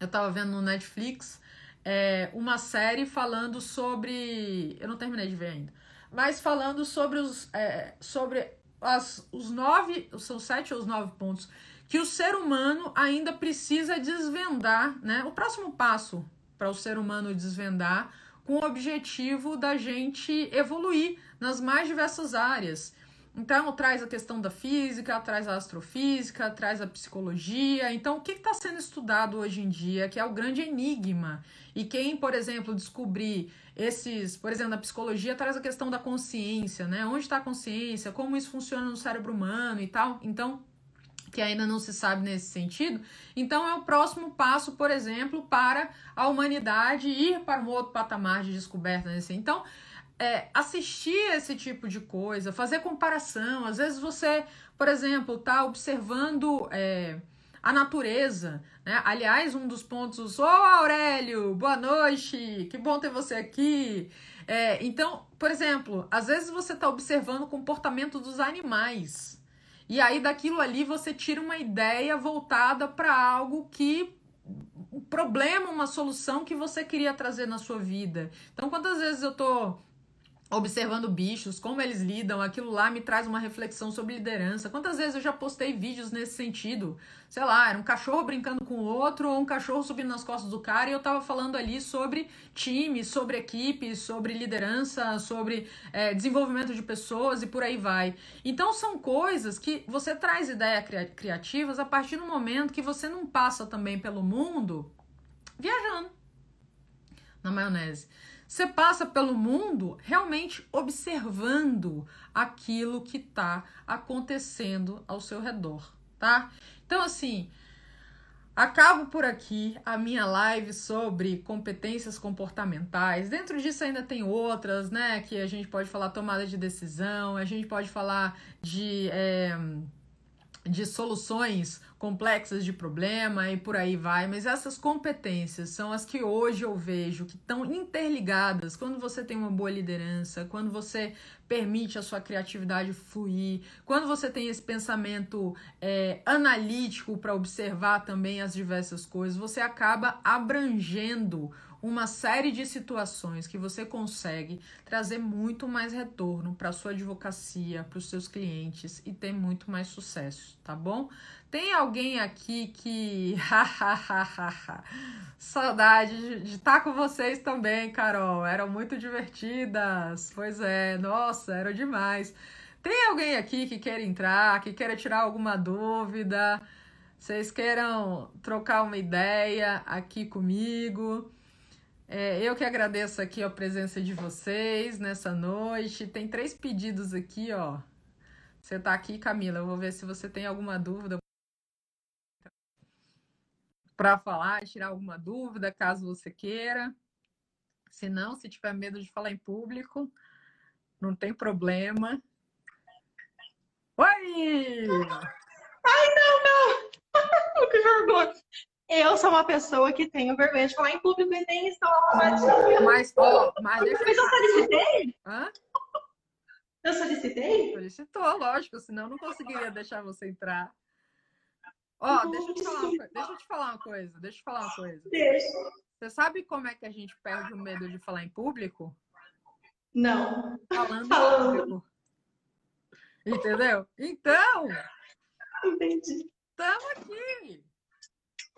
Eu tava vendo no Netflix é, uma série falando sobre. Eu não terminei de ver ainda. Mas falando sobre os. É, sobre as, os nove. São sete ou os nove pontos que o ser humano ainda precisa desvendar, né? O próximo passo para o ser humano desvendar com o objetivo da gente evoluir nas mais diversas áreas. Então, traz a questão da física, traz a astrofísica, traz a psicologia. Então, o que está sendo estudado hoje em dia, que é o grande enigma? E quem, por exemplo, descobrir esses, por exemplo, na psicologia, traz a questão da consciência, né? Onde está a consciência, como isso funciona no cérebro humano e tal. Então, que ainda não se sabe nesse sentido. Então, é o próximo passo, por exemplo, para a humanidade ir para um outro patamar de descoberta nesse. Então, é, assistir esse tipo de coisa, fazer comparação. Às vezes você, por exemplo, está observando é, a natureza. Né? Aliás, um dos pontos. Ô, oh, Aurélio, boa noite, que bom ter você aqui. É, então, por exemplo, às vezes você está observando o comportamento dos animais. E aí daquilo ali você tira uma ideia voltada para algo que um problema, uma solução que você queria trazer na sua vida. Então, quantas vezes eu tô observando bichos, como eles lidam, aquilo lá me traz uma reflexão sobre liderança. Quantas vezes eu já postei vídeos nesse sentido? Sei lá, era um cachorro brincando com o outro ou um cachorro subindo nas costas do cara e eu tava falando ali sobre time, sobre equipe, sobre liderança, sobre é, desenvolvimento de pessoas e por aí vai. Então são coisas que você traz ideias criativas a partir do momento que você não passa também pelo mundo viajando na maionese. Você passa pelo mundo realmente observando aquilo que está acontecendo ao seu redor, tá? Então, assim, acabo por aqui a minha live sobre competências comportamentais. Dentro disso ainda tem outras, né? Que a gente pode falar tomada de decisão, a gente pode falar de. É, de soluções complexas de problema e por aí vai, mas essas competências são as que hoje eu vejo que estão interligadas. Quando você tem uma boa liderança, quando você permite a sua criatividade fluir, quando você tem esse pensamento é, analítico para observar também as diversas coisas, você acaba abrangendo uma série de situações que você consegue trazer muito mais retorno para sua advocacia, para os seus clientes e ter muito mais sucesso, tá bom? Tem alguém aqui que. Saudade de estar tá com vocês também, Carol. Eram muito divertidas. Pois é, nossa, eram demais. Tem alguém aqui que queira entrar, que queira tirar alguma dúvida? Vocês queiram trocar uma ideia aqui comigo? É, eu que agradeço aqui a presença de vocês nessa noite. Tem três pedidos aqui, ó. Você tá aqui, Camila. Eu vou ver se você tem alguma dúvida para falar, tirar alguma dúvida, caso você queira. Se não, se tiver medo de falar em público, não tem problema. Oi! Ai, não, não! Que eu sou uma pessoa que tenho vergonha de falar em público e nem estou arrumadinha. Mas, ó, mas deixa Mas eu solicitei? Hã? Eu solicitei? Solicitou, lógico, senão eu não conseguiria deixar você entrar. Ó, Não, deixa eu te falar uma. Deixa eu te falar uma coisa. Deixa eu te falar uma coisa. Deixa. Você sabe como é que a gente perde o medo de falar em público? Não. Falando em Falando. público. Entendeu? Então, Entendi. estamos aqui.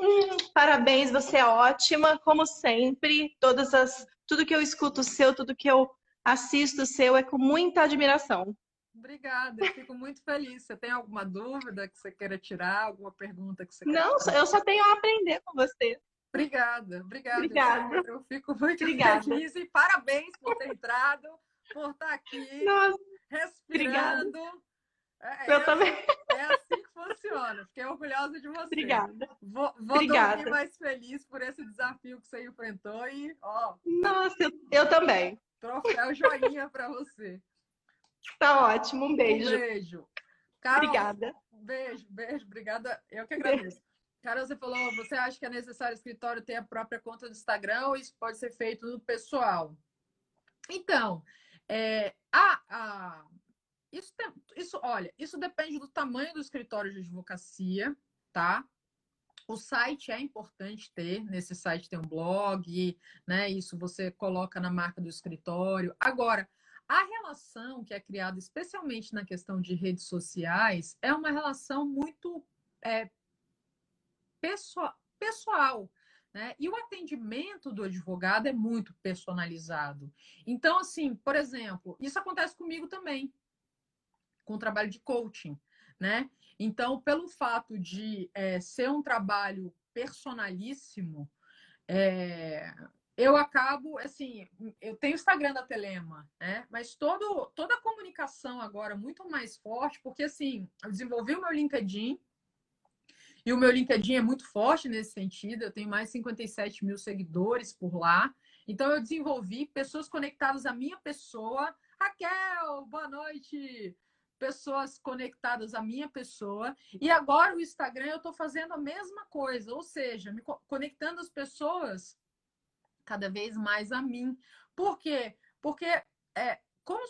Hum, parabéns, você é ótima, como sempre. Todas as, tudo que eu escuto seu, tudo que eu assisto seu é com muita admiração. Obrigada, eu fico muito feliz. Você tem alguma dúvida que você queira tirar? Alguma pergunta que você Não, eu só tenho a aprender com você. Obrigada, obrigada. Obrigada. Eu, eu fico muito Obrigada. feliz e parabéns por ter entrado, por estar aqui, Nossa, respirando. É, eu é- também. é assim funciona. Fiquei orgulhosa de você. Obrigada. Vou, vou Obrigada. dormir mais feliz por esse desafio que você enfrentou e, ó, Nossa, eu, eu também. troféu joinha pra você. Tá ótimo, um Um beijo. beijo. Carol, Obrigada. Beijo, beijo, obrigada. Eu que agradeço. Carol, você falou, você acha que é necessário o escritório ter a própria conta do Instagram ou isso pode ser feito no pessoal? Então, é, a, a- isso, tem- isso, olha, isso depende do tamanho do escritório de advocacia, tá? O site é importante ter, nesse site tem um blog, né? Isso você coloca na marca do escritório. Agora, a relação que é criada, especialmente na questão de redes sociais, é uma relação muito é, pessoal, pessoal né? E o atendimento do advogado é muito personalizado. Então, assim, por exemplo, isso acontece comigo também, com o trabalho de coaching, né? Então, pelo fato de é, ser um trabalho personalíssimo, é, eu acabo, assim, eu tenho o Instagram da Telema, né? Mas todo, toda a comunicação agora muito mais forte, porque assim, eu desenvolvi o meu LinkedIn, e o meu LinkedIn é muito forte nesse sentido, eu tenho mais de 57 mil seguidores por lá. Então eu desenvolvi pessoas conectadas à minha pessoa. Raquel, boa noite! Pessoas conectadas à minha pessoa. E agora o Instagram eu estou fazendo a mesma coisa, ou seja, me co- conectando as pessoas cada vez mais a mim. Por quê? Porque é, como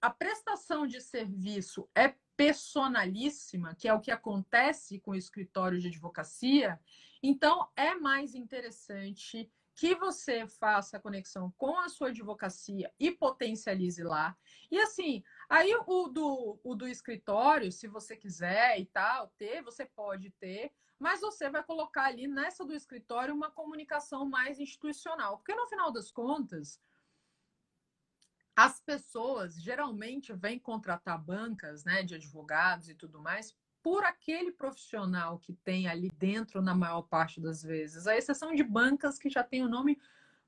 a prestação de serviço é personalíssima, que é o que acontece com o escritório de advocacia, então é mais interessante que você faça a conexão com a sua advocacia e potencialize lá. E assim, aí o do, o do escritório, se você quiser e tal, ter, você pode ter, mas você vai colocar ali nessa do escritório uma comunicação mais institucional. Porque no final das contas, as pessoas geralmente vêm contratar bancas né, de advogados e tudo mais por aquele profissional que tem ali dentro na maior parte das vezes. A exceção de bancas que já tem o nome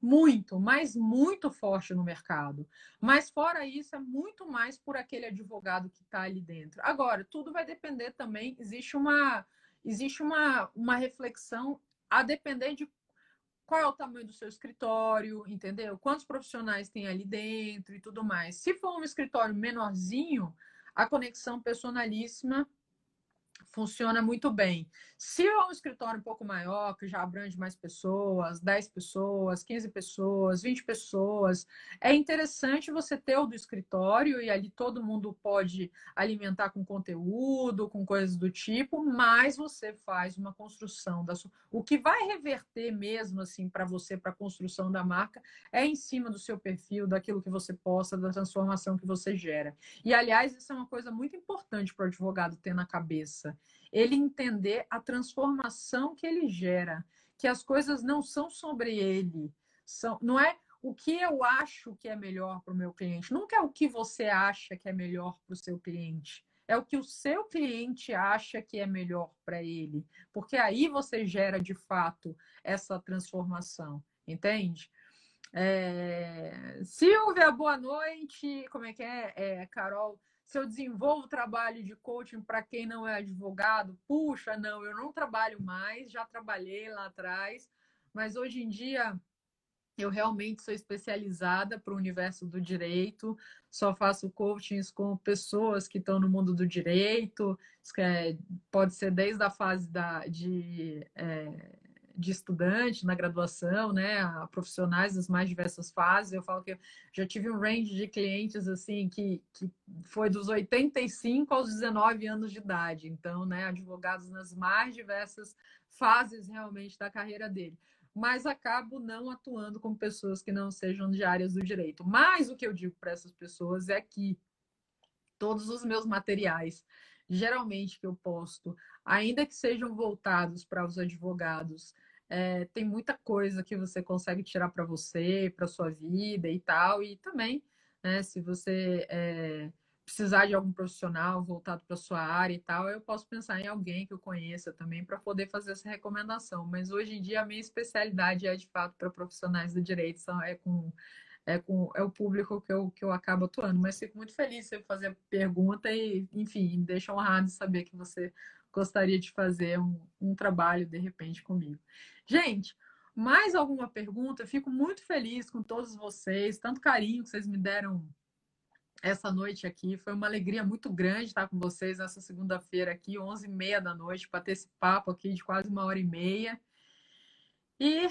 muito, mas muito forte no mercado. Mas fora isso, é muito mais por aquele advogado que está ali dentro. Agora, tudo vai depender também, existe uma, existe uma, uma reflexão a depender de qual é o tamanho do seu escritório, entendeu? Quantos profissionais tem ali dentro e tudo mais. Se for um escritório menorzinho, a conexão personalíssima funciona muito bem. Se é um escritório um pouco maior, que já abrange mais pessoas, 10 pessoas, 15 pessoas, 20 pessoas, é interessante você ter o do escritório e ali todo mundo pode alimentar com conteúdo, com coisas do tipo, mas você faz uma construção da sua... O que vai reverter mesmo assim para você para a construção da marca é em cima do seu perfil, daquilo que você posta, da transformação que você gera. E aliás, isso é uma coisa muito importante para o advogado ter na cabeça ele entender a transformação que ele gera, que as coisas não são sobre ele, são, não é o que eu acho que é melhor para o meu cliente, nunca é o que você acha que é melhor para o seu cliente, é o que o seu cliente acha que é melhor para ele, porque aí você gera de fato essa transformação, entende? É... Silvia, boa noite. Como é que é, é Carol? Se eu desenvolvo trabalho de coaching para quem não é advogado, puxa, não, eu não trabalho mais, já trabalhei lá atrás, mas hoje em dia eu realmente sou especializada para o universo do direito, só faço coachings com pessoas que estão no mundo do direito, é, pode ser desde a fase da, de é, de estudante na graduação, né, a profissionais das mais diversas fases. Eu falo que eu já tive um range de clientes assim que, que foi dos 85 aos 19 anos de idade. Então, né, advogados nas mais diversas fases realmente da carreira dele. Mas acabo não atuando com pessoas que não sejam de áreas do direito. Mas o que eu digo para essas pessoas é que todos os meus materiais geralmente que eu posto, ainda que sejam voltados para os advogados, é, tem muita coisa que você consegue tirar para você, para sua vida e tal. E também, né, se você é, precisar de algum profissional voltado para sua área e tal, eu posso pensar em alguém que eu conheça também para poder fazer essa recomendação. Mas hoje em dia a minha especialidade é de fato para profissionais do direito, é com é, com, é o público que eu, que eu acabo atuando. Mas fico muito feliz de fazer a pergunta e, enfim, deixa honrado saber que você gostaria de fazer um, um trabalho, de repente, comigo. Gente, mais alguma pergunta? fico muito feliz com todos vocês, tanto carinho que vocês me deram essa noite aqui. Foi uma alegria muito grande estar com vocês nessa segunda-feira aqui, 11h30 da noite, para ter esse papo aqui de quase uma hora e meia. E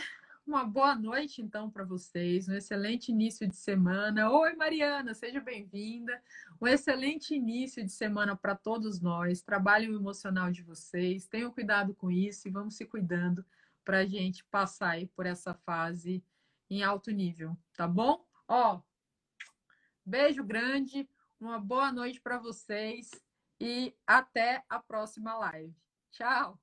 uma boa noite, então, para vocês. Um excelente início de semana. Oi, Mariana, seja bem-vinda. Um excelente início de semana para todos nós. Trabalhem o emocional de vocês. Tenham cuidado com isso e vamos se cuidando para a gente passar aí por essa fase em alto nível, tá bom? Ó, beijo grande, uma boa noite para vocês e até a próxima live. Tchau!